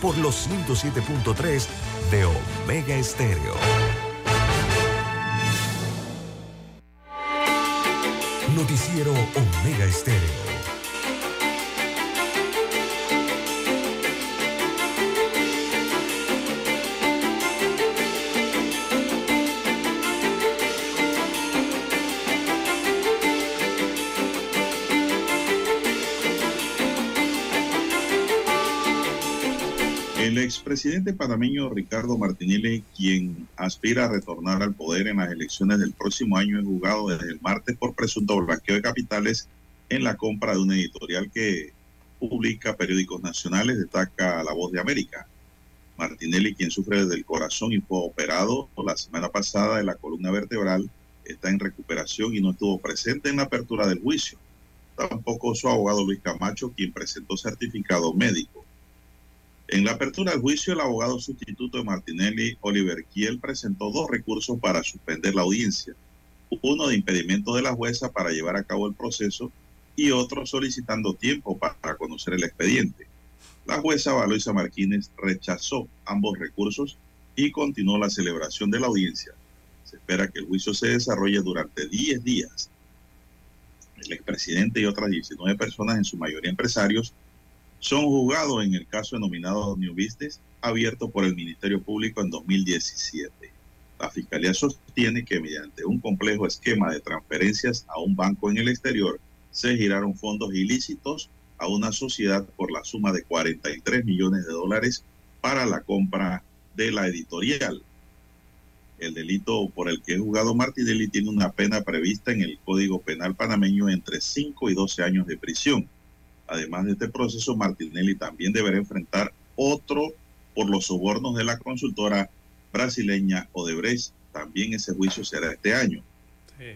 Por los 107.3 de Omega Estéreo. Noticiero Omega Estéreo. Expresidente panameño Ricardo Martinelli, quien aspira a retornar al poder en las elecciones del próximo año, es juzgado desde el martes por presunto blanqueo de capitales en la compra de una editorial que publica periódicos nacionales, destaca La Voz de América. Martinelli, quien sufre desde el corazón y fue operado la semana pasada de la columna vertebral, está en recuperación y no estuvo presente en la apertura del juicio. Tampoco su abogado Luis Camacho, quien presentó certificado médico. En la apertura del juicio, el abogado sustituto de Martinelli, Oliver Kiel, presentó dos recursos para suspender la audiencia. Uno de impedimento de la jueza para llevar a cabo el proceso y otro solicitando tiempo para conocer el expediente. La jueza Valoisa Martínez rechazó ambos recursos y continuó la celebración de la audiencia. Se espera que el juicio se desarrolle durante 10 días. El expresidente y otras 19 personas, en su mayoría empresarios, son juzgados en el caso denominado New Business, abierto por el Ministerio Público en 2017. La Fiscalía sostiene que mediante un complejo esquema de transferencias a un banco en el exterior, se giraron fondos ilícitos a una sociedad por la suma de 43 millones de dólares para la compra de la editorial. El delito por el que es juzgado Martinelli tiene una pena prevista en el Código Penal panameño entre 5 y 12 años de prisión. Además de este proceso, Martinelli también deberá enfrentar otro por los sobornos de la consultora brasileña Odebrecht. También ese juicio será este año.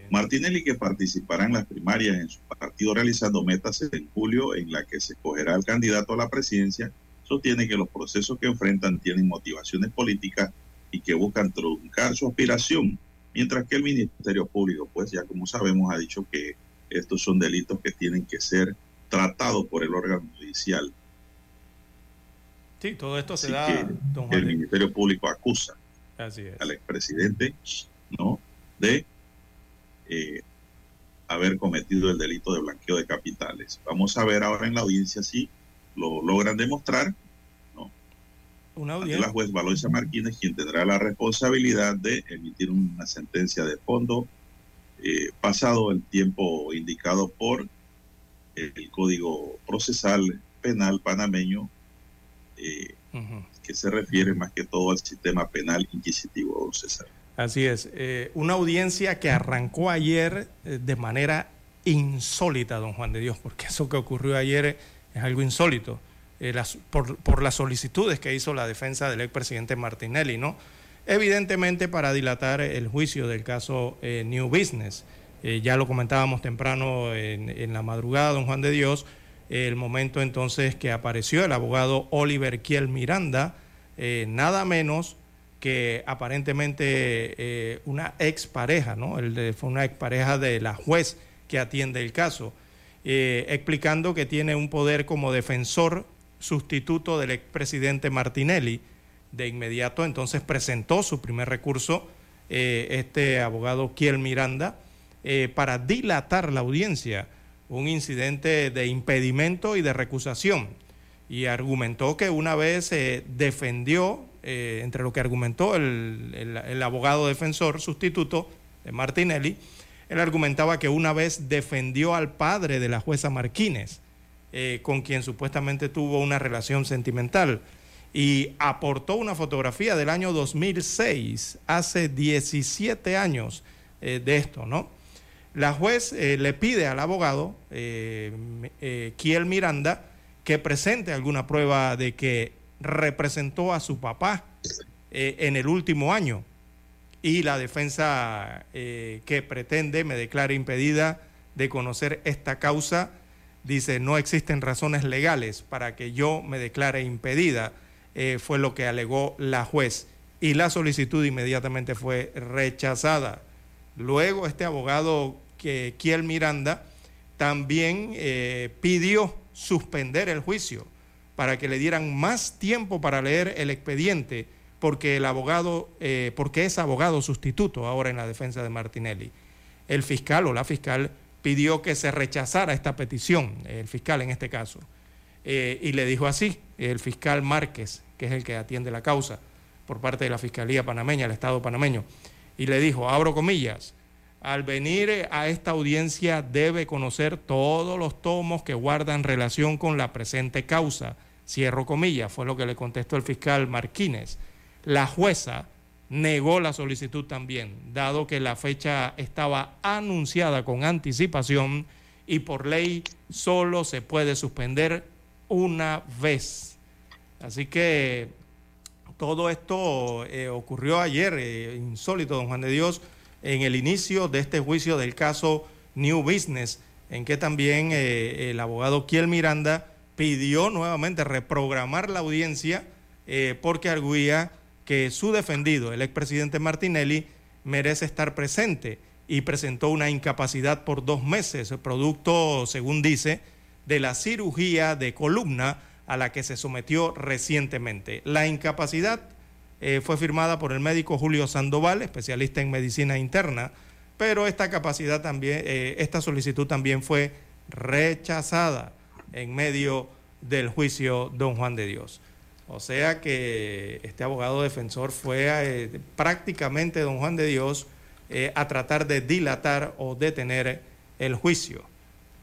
Martinelli, que participará en las primarias en su partido realizando metas en julio en la que se escogerá el candidato a la presidencia, sostiene que los procesos que enfrentan tienen motivaciones políticas y que buscan truncar su aspiración, mientras que el Ministerio Público, pues ya como sabemos, ha dicho que estos son delitos que tienen que ser tratados por el órgano judicial. Sí, todo esto se da, que don el Juan. Ministerio Público acusa Así al expresidente ¿no? de eh, haber cometido el delito de blanqueo de capitales. Vamos a ver ahora en la audiencia si lo logran demostrar. Una Ante audiencia. la juez Valoisa Martínez, quien tendrá la responsabilidad de emitir una sentencia de fondo eh, pasado el tiempo indicado por el Código Procesal Penal panameño, eh, Ujú. que se refiere más que todo al sistema penal inquisitivo, don César. Así es. Eh, una audiencia que arrancó ayer eh, de manera insólita, don Juan de Dios, porque eso que ocurrió ayer es algo insólito, eh, las- por, por las solicitudes que hizo la defensa del expresidente Martinelli, ¿no? Evidentemente para dilatar el juicio del caso eh, New Business. Eh, ya lo comentábamos temprano en, la madrugada, don Juan de Dios, el momento entonces que apareció el abogado Oliver Kiel Miranda, eh, nada menos que aparentemente eh, una expareja, ¿no? De, fue una expareja de la juez que atiende el caso, explicando que tiene un poder como defensor sustituto del expresidente Martinelli. De inmediato entonces presentó su primer recurso este abogado Kiel Miranda para dilatar la audiencia, un incidente de impedimento y de recusación. Y argumentó que una vez eh, defendió, eh, entre lo que argumentó el, el, el, abogado defensor sustituto de Martinelli, él argumentaba que una vez defendió al padre de la jueza Marquínez, eh, con quien supuestamente tuvo una relación sentimental, y aportó una fotografía del año 2006, hace 17 años de esto, ¿no? La juez eh, le pide al abogado, eh, eh, Kiel Miranda, que presente alguna prueba de que representó a su papá en el último año. Y la defensa que pretende me declara impedida de conocer esta causa, dice, no existen razones legales para que yo me declare impedida, fue lo que alegó la juez. Y la solicitud inmediatamente fue rechazada. Luego este abogado que Kiel Miranda también eh, pidió suspender el juicio para que le dieran más tiempo para leer el expediente, porque el abogado, eh, porque es abogado sustituto ahora en la defensa de Martinelli. El fiscal o la fiscal pidió que se rechazara esta petición, el fiscal en este caso, eh, y le dijo así, el fiscal Márquez, que es el que atiende la causa por parte de la Fiscalía panameña, el Estado panameño, y le dijo, abro comillas, al venir a esta audiencia debe conocer todos los tomos que guardan relación con la presente causa. Cierro comillas, fue lo que le contestó el fiscal Marquínez. La jueza negó la solicitud también, dado que la fecha estaba anunciada con anticipación y por ley solo se puede suspender una vez. Así que todo esto eh, ocurrió ayer, eh, insólito, don Juan de Dios en el inicio de este juicio del caso New Business, en que también eh, el abogado Kiel Miranda pidió nuevamente reprogramar la audiencia eh, porque arguía que su defendido, el expresidente Martinelli, merece estar presente y presentó una incapacidad por dos meses, producto, según dice, de la cirugía de columna a la que se sometió recientemente. La incapacidad eh, fue firmada por el médico Julio Sandoval, especialista en medicina interna, pero esta capacidad también, eh, esta solicitud también fue rechazada en medio del juicio Don Juan de Dios. O sea que este abogado defensor fue eh, prácticamente Don Juan de Dios a tratar de dilatar o detener el juicio.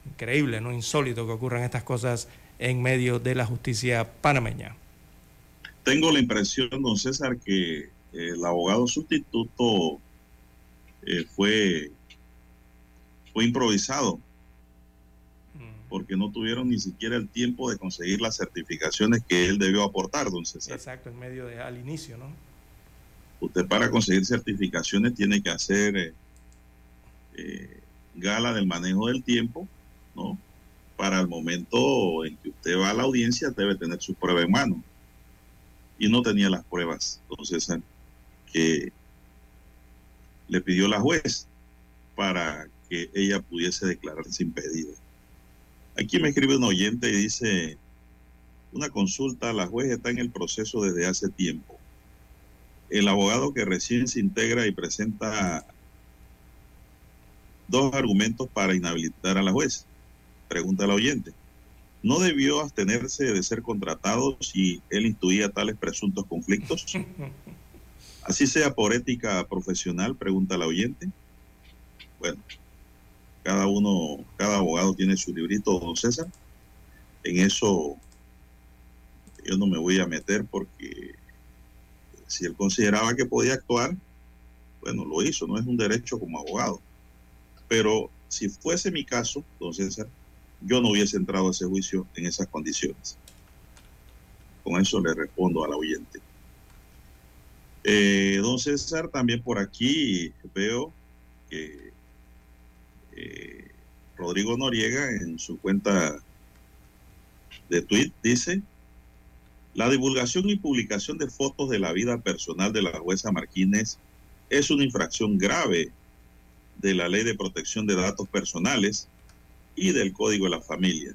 Increíble, ¿no? Insólito que ocurran estas cosas en medio de la justicia panameña. Tengo la impresión, don César, que el abogado sustituto eh, fue, fue improvisado porque no tuvieron ni siquiera el tiempo de conseguir las certificaciones que él debió aportar, don César. Exacto, en medio de al inicio, ¿no? Usted para conseguir certificaciones tiene que hacer eh, eh, gala del manejo del tiempo, ¿no? Para el momento en que usted va a la audiencia debe tener su prueba en mano y no tenía las pruebas, entonces que le pidió la juez para que ella pudiese declararse impedida. Aquí me escribe un oyente y dice, una consulta, la juez está en el proceso desde hace tiempo. El abogado que recién se integra y presenta dos argumentos para inhabilitar a la juez. Pregunta al oyente. ¿No debió abstenerse de ser contratado si él intuía tales presuntos conflictos? Así sea por ética profesional, pregunta la oyente. Bueno, cada uno, cada abogado tiene su librito, don César. En eso yo no me voy a meter porque si él consideraba que podía actuar, bueno, lo hizo, no es un derecho como abogado. Pero si fuese mi caso, don César, yo no hubiese entrado a ese juicio en esas condiciones. Con eso le respondo al oyente. Eh, don César, también por aquí veo que eh, Rodrigo Noriega en su cuenta de tweet dice, la divulgación y publicación de fotos de la vida personal de la jueza Martínez es una infracción grave de la Ley de Protección de Datos Personales y del Código de la Familia.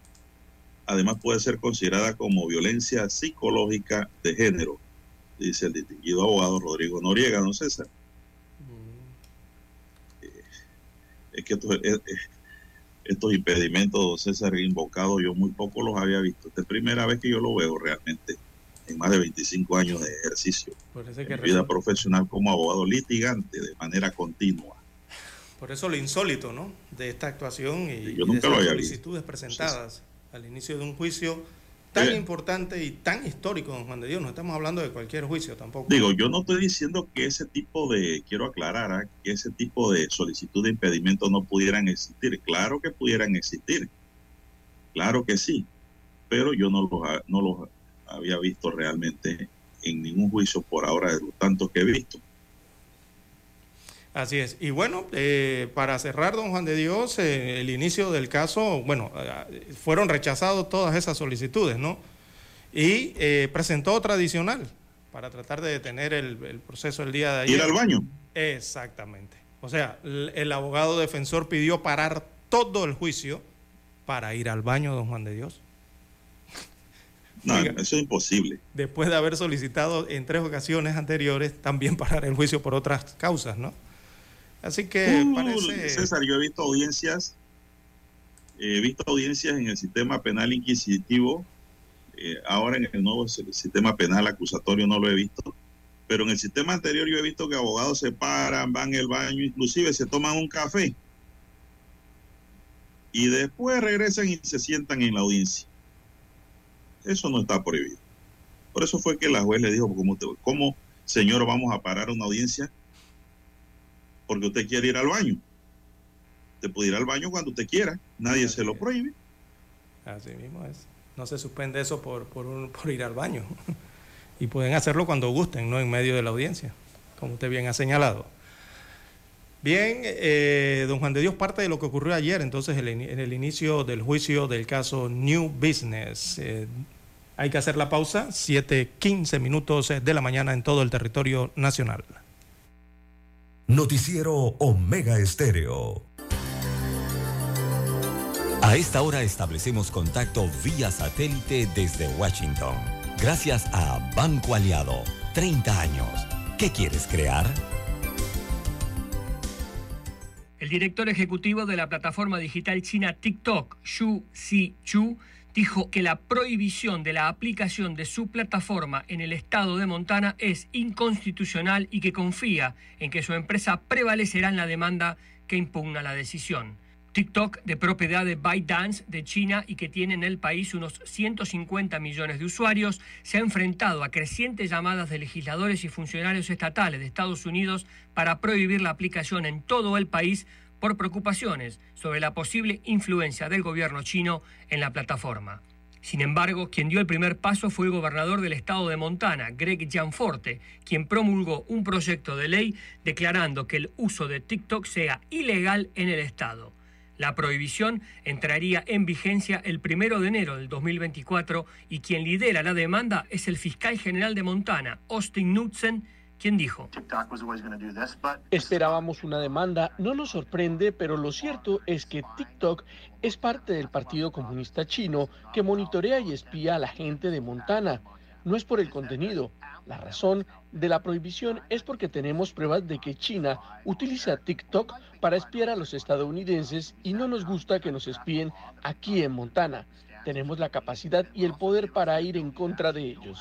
Además puede ser considerada como violencia psicológica de género, dice el distinguido abogado Rodrigo Noriega, don César. Eh, Es que estos, eh, estos impedimentos, don César, invocados, yo muy poco los había visto. Esta es la primera vez que yo lo veo realmente en más de 25 años de ejercicio. En vida profesional como abogado litigante de manera continua. Por eso lo insólito, ¿no? De esta actuación y, y de visto. solicitudes presentadas al inicio de un juicio tan Eh. importante y tan histórico, don Juan de Dios. No estamos hablando de cualquier juicio tampoco. Digo, yo no estoy diciendo que ese tipo de, quiero aclarar, ¿ah? que ese tipo de solicitud de impedimento no pudieran existir. Claro que pudieran existir. Claro que sí. Pero yo no los, ha- no los había visto realmente en ningún juicio por ahora de los tantos que he visto. Así es. Y bueno, eh, para cerrar, don Juan de Dios, eh, el inicio del caso, bueno, eh, fueron rechazadas todas esas solicitudes, ¿no? Y presentó otra adicional para tratar de detener el, el proceso el día de ayer. Ir al baño. Exactamente. O sea, el, el abogado defensor pidió parar todo el juicio para ir al baño, don Juan de Dios. No, eso es imposible. Después de haber solicitado en tres ocasiones anteriores también parar el juicio por otras causas, ¿no? Así que Uh, parece... César, yo he visto audiencias, he visto audiencias en el sistema penal inquisitivo, eh, ahora en el nuevo si- sistema penal acusatorio no lo he visto, pero en el sistema anterior yo he visto que abogados se paran, van al baño, inclusive se toman un café y después regresan y se sientan en la audiencia. Eso no está prohibido. Por eso fue que la juez le dijo, ¿cómo, te- cómo señor, vamos a parar una audiencia? Porque usted quiere ir al baño. Usted puede ir al baño cuando usted quiera, nadie se lo prohíbe. Así mismo es. No se suspende eso por, por, un- por ir al baño. Y pueden hacerlo cuando gusten, no en medio de la audiencia, como usted bien ha señalado. Bien, eh, don Juan de Dios, parte de lo que ocurrió ayer, entonces, en el inicio del juicio del caso New Business. Eh, hay que hacer la pausa, 7:15 minutos de la mañana en todo el territorio nacional. Noticiero Omega Estéreo. A esta hora establecemos contacto vía satélite desde Washington. Gracias a Banco Aliado. 30 años. ¿Qué quieres crear? El director ejecutivo de la plataforma digital china TikTok, Xu Zichu, dijo que la prohibición de la aplicación de su plataforma en el estado de Montana es inconstitucional y que confía en que su empresa prevalecerá en la demanda que impugna la decisión. TikTok, de propiedad de ByteDance de China y que tiene en el país unos 150 millones de usuarios, se ha enfrentado a crecientes llamadas de legisladores y funcionarios estatales de Estados Unidos para prohibir la aplicación en todo el país por preocupaciones sobre la posible influencia del gobierno chino en la plataforma. Sin embargo, quien dio el primer paso fue el gobernador del estado de Montana, Greg Gianforte, quien promulgó un proyecto de ley declarando que el uso de TikTok sea ilegal en el estado. La prohibición entraría en vigencia el primero de enero del 2024 y quien lidera la demanda es el fiscal general de Montana, Austin Knudsen, quien dijo. Esperábamos una demanda, no nos sorprende, pero lo cierto es que TikTok es parte del Partido Comunista Chino que monitorea y espía a la gente de Montana. No es por el contenido. La razón de la prohibición es porque tenemos pruebas de que China utiliza TikTok para espiar a los estadounidenses y no nos gusta que nos espíen aquí en Montana. Tenemos la capacidad y el poder para ir en contra de ellos.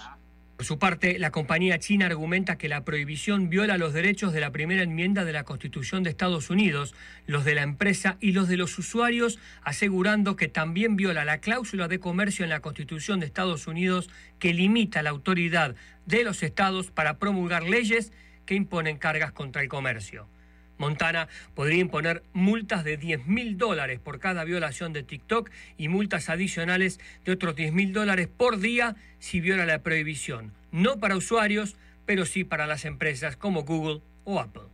Por su parte, la compañía china argumenta que la prohibición viola los derechos de la primera enmienda de la Constitución de Estados Unidos, los de la empresa y los de los usuarios, asegurando que también viola la cláusula de comercio en la Constitución de Estados Unidos que limita la autoridad de los estados para promulgar leyes que imponen cargas contra el comercio. Montana podría imponer multas de 10 mil dólares por cada violación de TikTok y multas adicionales de otros 10 mil dólares por día si viola la prohibición. No para usuarios, pero sí para las empresas como Google o Apple.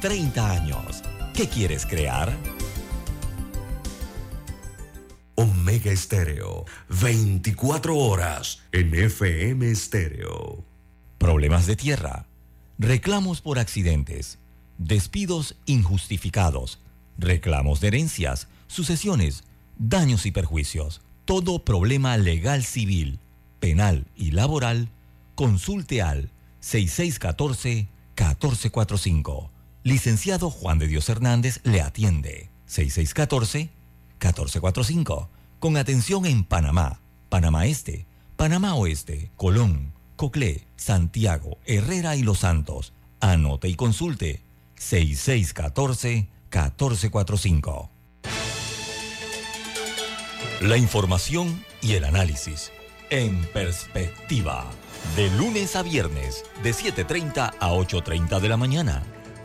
30 años. ¿Qué quieres crear? Omega Estéreo, 24 horas en FM Estéreo. Problemas de tierra, reclamos por accidentes, despidos injustificados, reclamos de herencias, sucesiones, daños y perjuicios. Todo problema legal civil, penal y laboral, consulte al 6614-1445. Licenciado Juan de Dios Hernández le atiende. 6614-1445. Con atención en Panamá, Panamá Este, Panamá Oeste, Colón, Coclé, Santiago, Herrera y Los Santos. Anote y consulte. 6614-1445. La información y el análisis. En perspectiva. De lunes a viernes, de 7.30 a 8.30 de la mañana.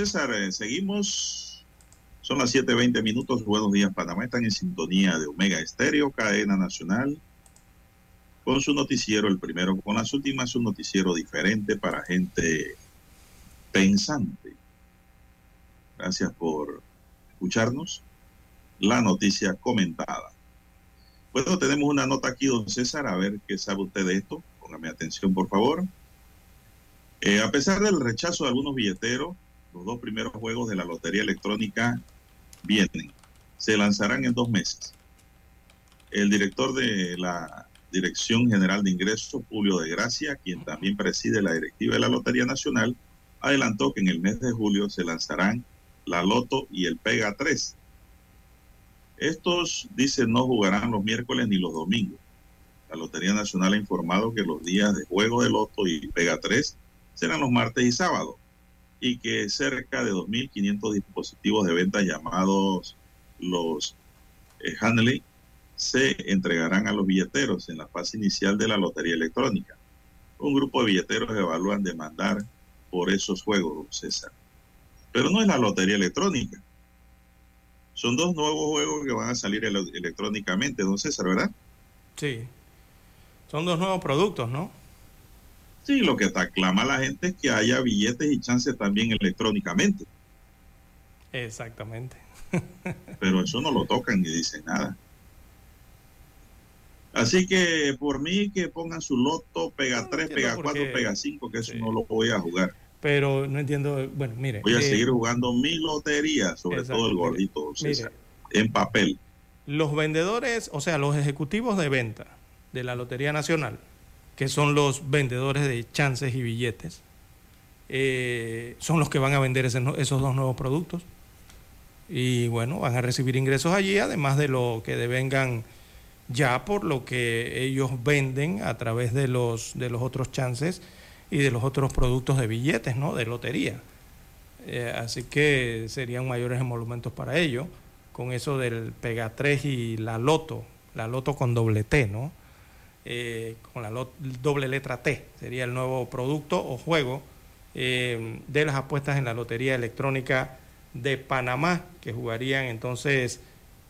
César, eh, seguimos. Son las 7:20 minutos. Buenos días, Panamá. Están en sintonía de Omega Estéreo, cadena nacional. Con su noticiero, el primero con las últimas, un noticiero diferente para gente pensante. Gracias por escucharnos. La noticia comentada. Bueno, tenemos una nota aquí, don César, a ver qué sabe usted de esto. Póngame atención, por favor. Eh, a pesar del rechazo de algunos billeteros, los dos primeros juegos de la Lotería Electrónica vienen. Se lanzarán en dos meses. El director de la Dirección General de Ingresos, Julio de Gracia, quien también preside la directiva de la Lotería Nacional, adelantó que en el mes de julio se lanzarán la Loto y el Pega 3. Estos, dicen, no jugarán los miércoles ni los domingos. La Lotería Nacional ha informado que los días de juego de Loto y Pega 3 serán los martes y sábados y que cerca de 2.500 dispositivos de venta llamados los eh, Hanley se entregarán a los billeteros en la fase inicial de la lotería electrónica. Un grupo de billeteros evalúan demandar por esos juegos, César. Pero no es la lotería electrónica. Son dos nuevos juegos que van a salir ele- electrónicamente, don César, ¿verdad? Sí. Son dos nuevos productos, ¿no? Sí, lo que te aclama la gente es que haya billetes y chances también electrónicamente. Exactamente. pero eso no lo tocan ni dicen nada. Así que por mí que pongan su loto, pega 3, entiendo pega por 4, qué. pega 5, que eso no lo voy a jugar. Pero no entiendo, bueno, mire. Voy a eh, seguir jugando mi lotería, sobre Exacto, todo el gordito, mire. César, en papel. Los vendedores, o sea, los ejecutivos de venta de la Lotería Nacional, que son los vendedores de chances y billetes, eh, son los que van a vender ese esos dos nuevos productos. Y bueno, van a recibir ingresos allí, además de lo que devengan ya por lo que ellos venden a través de los, de los otros chances y de los otros productos de billetes, ¿no? De lotería. Eh, así que serían mayores emolumentos para ellos, con eso del Pega 3 y la Loto, la Loto con doble T, ¿no? Eh, con la doble letra T, sería el nuevo producto o juego eh, de las apuestas en la Lotería Electrónica de Panamá, que jugarían entonces,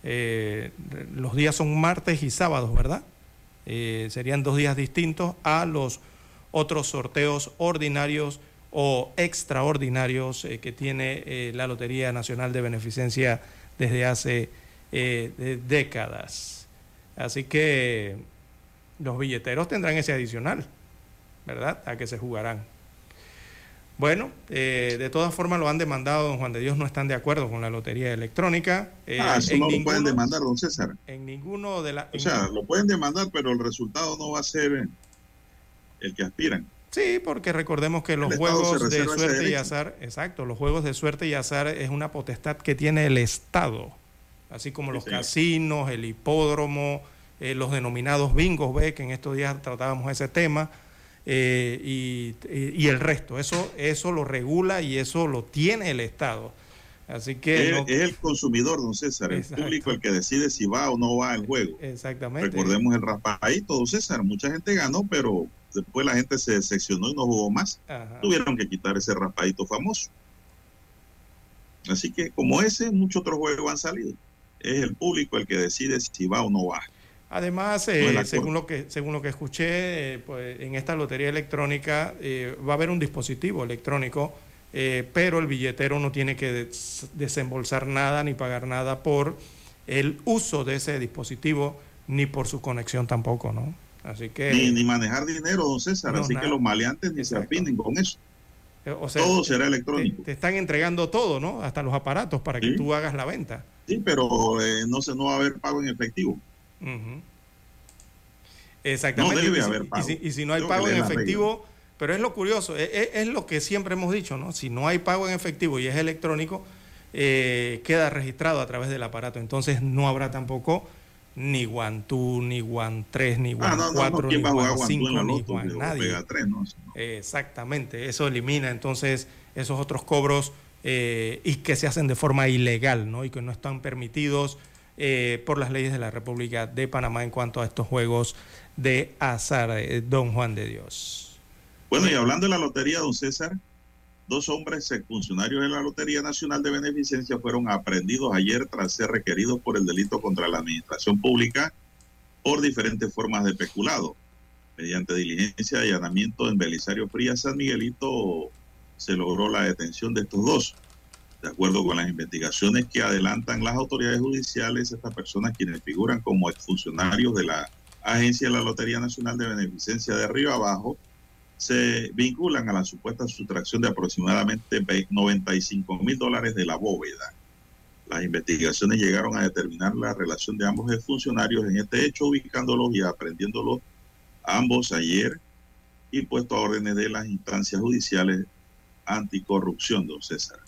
eh, los días son martes y sábados, ¿verdad? Serían dos días distintos a los otros sorteos ordinarios o extraordinarios que tiene la Lotería Nacional de Beneficencia desde hace décadas. Así que los billeteros tendrán ese adicional, ¿verdad? A que se jugarán. Bueno, eh, de todas formas lo han demandado, don Juan de Dios no están de acuerdo con la lotería electrónica. Eh, ah, eso no lo pueden demandar, don César. En ninguno de las... O sea, lo pueden demandar, pero el resultado no va a ser el que aspiran. Sí, porque recordemos que los juegos de suerte y azar, exacto, los juegos de suerte y azar es una potestad que tiene el Estado, así como los casinos, el hipódromo, eh, los denominados bingos, ve que en estos días tratábamos ese tema eh, y, el resto. Eso, eso lo regula y eso lo tiene el Estado. Así que es, el consumidor, don César, el público el que decide si va o no va al juego. Exactamente. Recordemos el raspadito, don César, mucha gente ganó, pero después la gente se decepcionó y no jugó más. Tuvieron que quitar ese raspadito famoso. Así que como ese, muchos otros juegos han salido. Es el público el que decide si va o no va. Además, eh, según, lo que, según lo que escuché, eh, pues, en esta lotería electrónica eh, va a haber un dispositivo electrónico, pero el billetero no tiene que desembolsar nada ni pagar nada por el uso de ese dispositivo ni por su conexión tampoco, ¿no? Así que... Ni, manejar dinero, don César, así que los maleantes ni se afinen con eso. todo será electrónico. Te, están entregando todo, ¿no? Hasta los aparatos para que tú hagas la venta. Sí, pero no, se, no va a haber pago en efectivo. Exactamente. y, si, no hay pago en efectivo, pero es lo curioso, e, e, es, lo que siempre hemos dicho, ¿no? Si no hay pago en efectivo y es electrónico, eh, queda registrado a través del aparato. Entonces no habrá tampoco ni One 2, ni One 3, ni One 4, ni One 5, ni One nadie. Exactamente, eso elimina entonces esos otros cobros eh, y que se hacen de forma ilegal, ¿no? Y que no están permitidos eh, por las leyes de la República de Panamá en cuanto a estos juegos de azar, eh, don Juan de Dios. Bueno, y hablando de la lotería, don César, dos hombres funcionarios de la Lotería Nacional de Beneficencia fueron aprendidos ayer tras ser requeridos por el delito contra la administración pública por diferentes formas de peculado. Mediante diligencia de allanamiento en Belisario Frías San Miguelito se logró la detención de estos dos. De acuerdo con las investigaciones que adelantan las autoridades judiciales, estas personas quienes figuran como exfuncionarios de la Agencia de la Lotería Nacional de Beneficencia de Río Abajo, se vinculan a la supuesta sustracción de aproximadamente 95 mil dólares de la bóveda. Las investigaciones llegaron a determinar la relación de ambos funcionarios en este hecho, ubicándolos y aprendiéndolos ambos ayer y puesto a órdenes de las instancias judiciales anticorrupción, don César.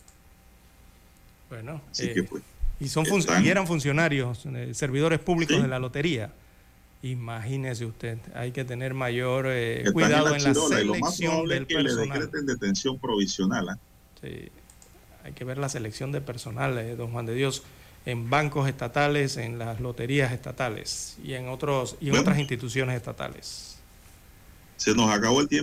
Bueno, eh, pues, y, son y eran funcionarios, eh, servidores públicos de la lotería. Imagínese usted, hay que tener mayor eh, cuidado en la, selección del que personal. le decreten detención provisional. ¿ah? Sí, hay que ver la selección de personal, don Juan de Dios, en bancos estatales, en las loterías estatales y en otros y en otras instituciones estatales. Se nos acabó el tiempo.